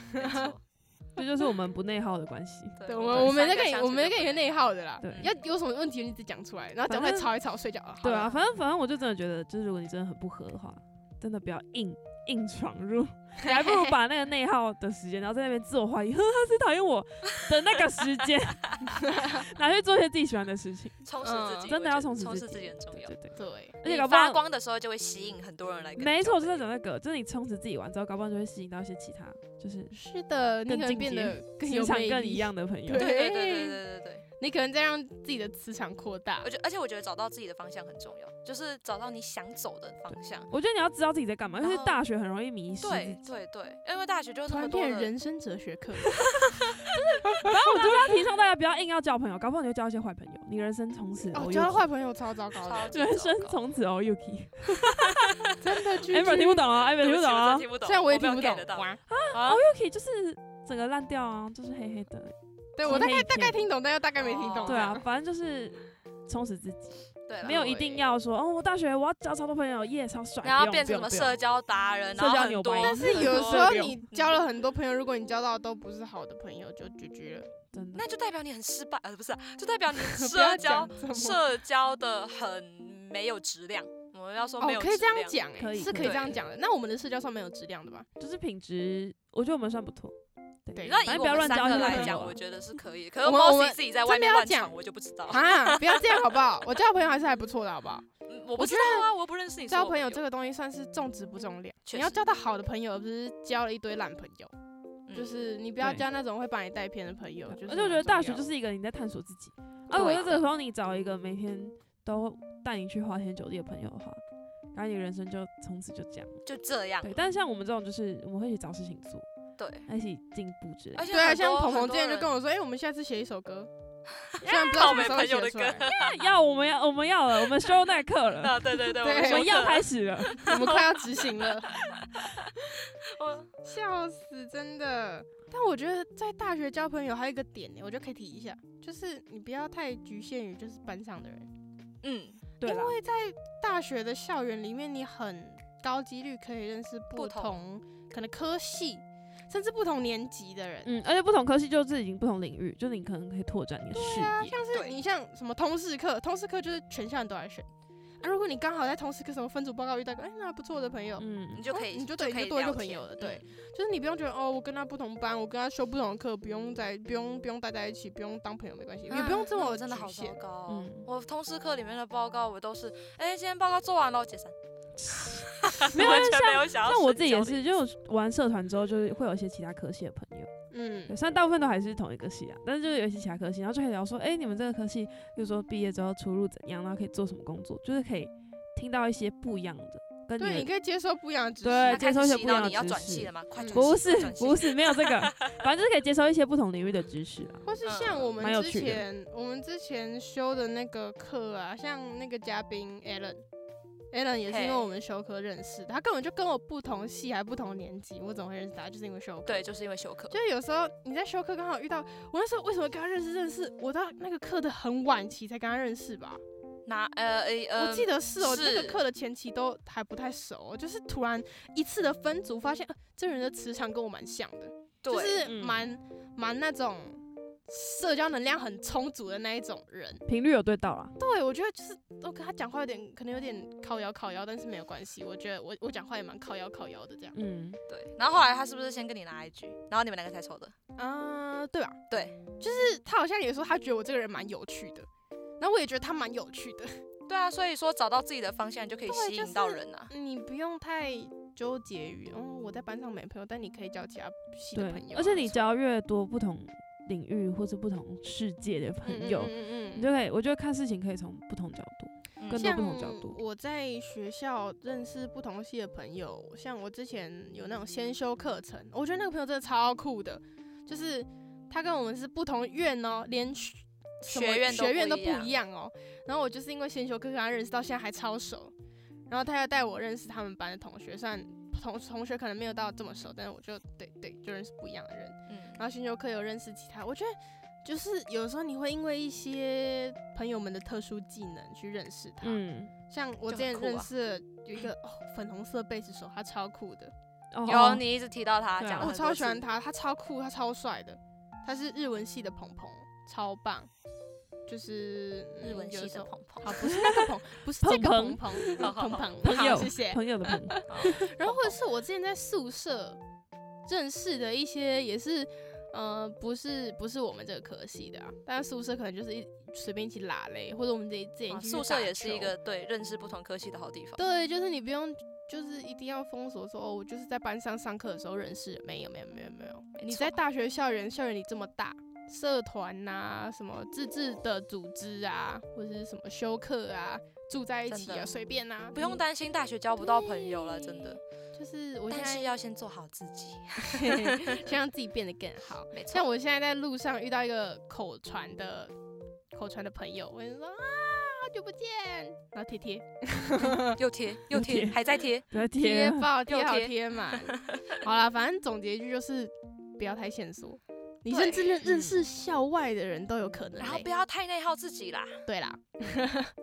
这就是我们不内耗的关系。对，我我们我们在跟你我们在跟你内耗的啦。对要有什么问题你自己讲出来，然后讲出来吵一吵睡觉。了对啊，反正反正我就真的觉得，就是如果你真的很不合的话，真的不要硬硬闯入，你还不如把那个内耗的时间，然后在那边自我怀疑，[laughs] 呵，他是讨厌我的那个时间，[laughs] 拿去做一些自己喜欢的事情，充实自己，真的要充实自己很重要，对对对，而且发光的时候就会吸引很多人来。没错，就是在讲那个，就是你充实自己完之后，高帮就会吸引到一些其他，就是是的，你可能变得磁场更一样的朋 [laughs] 友，对对对对对对，你可能在让自己的磁场扩大。而且而且我觉得找到自己的方向很重要，就是找到你想走的方向。我觉得你要知道自己在干嘛，因为大学很容易迷失。对对，因为大学就突然那么多人生哲学课，然后我就是要提倡大家不要硬要交朋友，搞不好你就交一些坏朋友，你人生从此哦交坏朋友超糟糕人生从此哦 Yuki。[laughs] [laughs] 真的 Amber 听不懂啊，Amber 听不懂啊听不懂，虽然我也听不懂啊 o Yuki 就是整个烂掉啊，就是黑黑的。对我大概大概听懂，但又大概没听懂。哦对啊，，反正就是充实自己，对没有一定要说哦，我大学我要交超多朋友，耶，超帅。然后变成什么社交达人，社然后很多交牛掰但是有时候你交了很多朋友，如果你交到都不是好的朋友，就绝绝了。真的那就代表你很失败，呃，不是啊、就代表你 [laughs] 社交社交的很没有质量。我们要说没有，哦可以这样质量，讲哎，可以是可可以以这样讲的。那我们的社交上面有质量的吧？就是品质，我觉得我们算不错。对那以我反正不要们三个乱交一些来讲，朋友啊。我觉得是可以。可是我们我 Mossy 们自己在真外面乱讲，我就不知道。啊，不要这样好不好？我交朋友还是还不错的，好不好？[laughs] 嗯我不知道啊，我不认识你。交朋友这个东西算是重质不重量，你要交到好的朋友，而不是交了一堆烂朋友。嗯就是你不要交那种会把你带偏的朋友。就是而且我觉得大学就是一个你在探索自己。啊，我对觉得这个时候你找一个每天都带你去花天酒地的朋友的话，然后你的人生就从此就这样。就这样。对，但是像我们这种，就是我们会去找事情做，对，一起进步之类的。而且对啊，像鹏鹏之前就跟我说，哎，我们下次写一首歌，[laughs] 虽然不知道什么时候写出来，歌 [laughs] 要我们要我们要了，我们修那课了，[laughs] 啊，对对对，我们要开。始了。我们快要执行了。我笑死，真的。但我觉得在大学交朋友还有一个点呢，我觉得可以提一下，就是你不要太局限于就是班上的人，嗯，对因，为在大学的校园里面，你很高几率可以认识不同可能科系，甚至不同年级的人。嗯，而且不同科系就是已经不同领域，就是你可能可以拓展你的视对啊，野。像是你像什么通识课，通识课就是全校人都来选。啊，如果你刚好在通识课什么分组报告遇到个哎那不错的朋友，嗯你，就可以，你就对可以你就多一个朋友了对嗯就是你不用觉得哦，我跟他不同班，我跟他修不同的课，不用在不用不用待在一起，不用当朋友没关系，也不用这么我真的好。糟糕哦。嗯我通识课里面的报告，我都是，哎，今天报告做完了，解散。[laughs] 没有完全没有想要像我自己也是，就玩社团之后，就是会有一些其他科系的朋友。嗯，虽然大部分都还是同一个系啊，但是就是有一些其他科系，然后就可以聊说，哎、你们这个科系，比如说毕业之后出路怎样，然后可以做什么工作，就是可以听到一些不一样的，跟对，你可以接受不一样的知识。对接受一些不一样的知识你要转系了吗？快嗯转不是不是没有这个，[laughs] 反正就是可以接受一些不同领域的知识啊。[laughs] 或是像我们之前我们之前修的那个课啊，像那个嘉宾 Alan。Alan 也是因为我们修课认识的，他根本就跟我不同系还不同年级，我怎么会认识他？就是因为修课。对，就是因为修课。就是有时候你在修课刚好遇到，我那时候为什么跟他认识？认识我到那个课的很晚期才跟他认识吧。那呃呃呃，我记得是哦，那个课的前期都还不太熟哦，就是突然一次的分组，发现、呃、这人的磁场跟我蛮像的，就对，是嗯蛮蛮那种社交能量很充足的那一种人。频率有对到啦，对，我觉得就是我跟他讲话有点可能有点靠腰靠腰，但是没有关系，我觉得我我讲话也蛮靠腰靠腰的这样。嗯，对。然后后来他是不是先跟你拿 IG，然后你们两个才抽的？啊、对吧？对，就是他好像也说他觉得我这个人蛮有趣的，然后我也觉得他蛮有趣的。对啊，所以说找到自己的方向就可以吸引到人啊。你不用太纠结于，哦，我在班上没朋友，但你可以交其他系的朋友啊、，而且你交越多不同领域或者不同世界的朋友，嗯嗯嗯你就可以，我觉得看事情可以从不同角度。嗯更多不同角度我在学校认识不同系的朋友，像我之前有那种先修课程，我觉得那个朋友真的超酷的，就是他跟我们是不同院哦，连学学院都学院都不不一样一样哦。然后我就是因为先修课跟他认识，到现在还超熟。然后他要带我认识他们班的同学，虽然同同学可能没有到这么熟，但是我就对对就认识不一样的人。嗯然后先修课有认识其他，我觉得就是有时候你会因为一些朋友们的特殊技能去认识他。嗯，像我之前认识有一个、哦、粉红色贝斯手，他超酷的，哦有你一直提到他，讲啊我超喜欢他，他超酷，他超帅的，他是日文系的鹏鹏，超棒，就是日文系的鹏鹏。好，不是那个鹏，不是这个鹏鹏鹏 [laughs] 鹏，朋友好谢谢。朋友的朋友，[laughs] 然后或者是我之前在宿舍认识的一些，也是呃，不是不是我们这个科系的啊，但是宿舍可能就是一随便一起拉嘞，或者我们自己自己宿舍也是一个对认识不同科系的好地方。对，就是你不用，就是一定要封锁说哦，我就是在班上上课的时候认识的，没有没有没有没有。没你在大学校园，校园里这么大，社团呐、什么自治的组织啊，或者是什么休课啊，住在一起啊，随便啊，不用担心大学交不到朋友了，真的。就就是我现在要先做好自己。[laughs] 先让自己变得更好。没错，像我现在在路上遇到一个口传的口传的朋友，我就说啊，好久不见，然后贴贴 [laughs] 又贴又又贴贴，还在贴。[laughs] 贴爆贴好又贴贴满。好了，反正总结一句就是不要太线索。你对甚至认认识校外的人都有可能、欸。然后不要太内耗自己啦。对啦，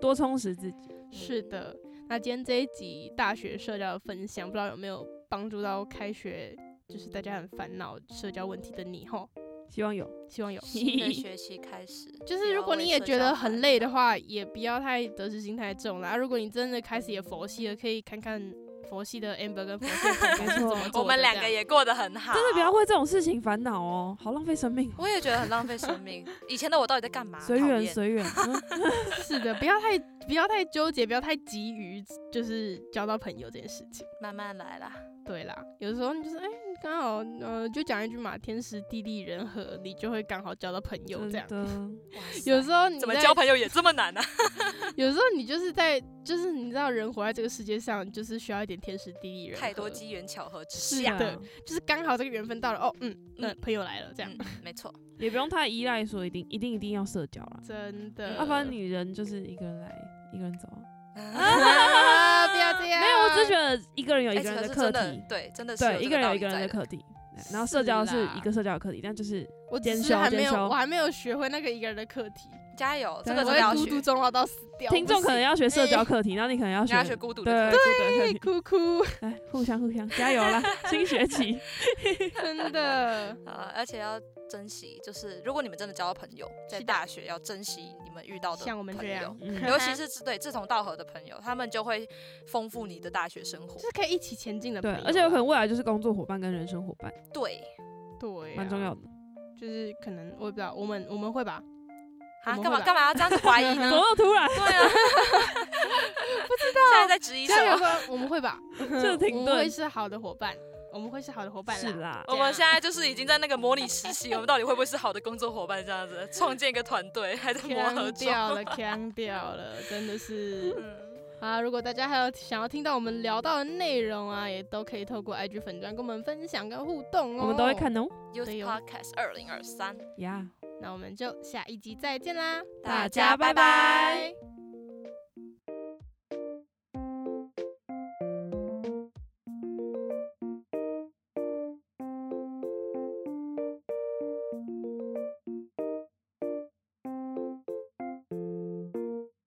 多充实自己。是的。那今天这一集大学社交的分享，不知道有没有帮助到开学就是大家很烦恼社交问题的你吼？希望有。希望有。新的 [laughs] 学期开始，就是如果你也觉得很累的话，也不要太得失心太重啦。啊如果你真的开始也佛系了，可以看看佛系的 Amber 跟佛系的怎么我们两个也过得很好，真的不要为这种事情烦恼哦，好浪费生命。我也觉得很浪费生命。[laughs] 以前的我到底在干嘛？随缘随缘，嗯 [laughs] 是的，不要太不要太纠结，不要太急于就是交到朋友这件事情。慢慢来啦。对啦，有时候你就是哎，刚好呃就讲一句嘛，天时地利人和，你就会刚好交到朋友这样。[laughs] 有时候你怎么交朋友也这么难啊？[laughs] [laughs] 有时候你就是在就是你知道人活在这个世界上，就是需要一点天时地利人和，太多机缘巧合之下，是啊的，就是刚好这个缘分到了哦，嗯，那嗯朋友来了这样，嗯，没错。也不用太依赖说一定一定一定要社交了，真的。要不然你人就是一个人来，一个人走啊。啊，不要这样。没有，我只是觉得一个人有一哎个人的课题，对，真的是对，一个人有一个人的课题，然后社交是一个社交的课题，但就是我只兼修是还没有，我还没有学会那个一个人的课题，加油，这个真的要孤独。终老到死掉。听众可能要学社交课题，然后你可能要学学孤独的对课题，对孤独的课题，哭哭，来互相互相加油啦！新学期，真的。呃，而且要珍惜，就是如果你们真的交到朋友，在大学要珍惜你们遇到的像我们朋友这样，嗯尤其是志对志同道合的朋友，他们就会丰富你的大学生活就。是可以一起前进的朋友，对而且有可能未来就是工作伙伴跟人生伙伴，对，对，啊蛮重要。的。就是可能我也不知道，我们我们会吧？啊，干嘛干嘛要这样子怀疑呢？[laughs] 怎么突然？对啊，[laughs] 不知道现在在质疑什么？说我们会吧？[laughs] 这停我们会是好的伙伴，我们会是好的伙伴是啦，我们现在就是已经在那个模拟实习，我们到底会不会是好的工作伙伴？这样子创建一个团队，还在磨合。掉了，[laughs] 强掉了，真的是。嗯，啊，如果大家还有想要听到我们聊到的内容啊，也都可以透过 IG 粉砖跟我们分享跟互动哦。我们都会。看哦。Youth Podcast 二零二三，呀，那我们就下一集再见啦，大家拜拜。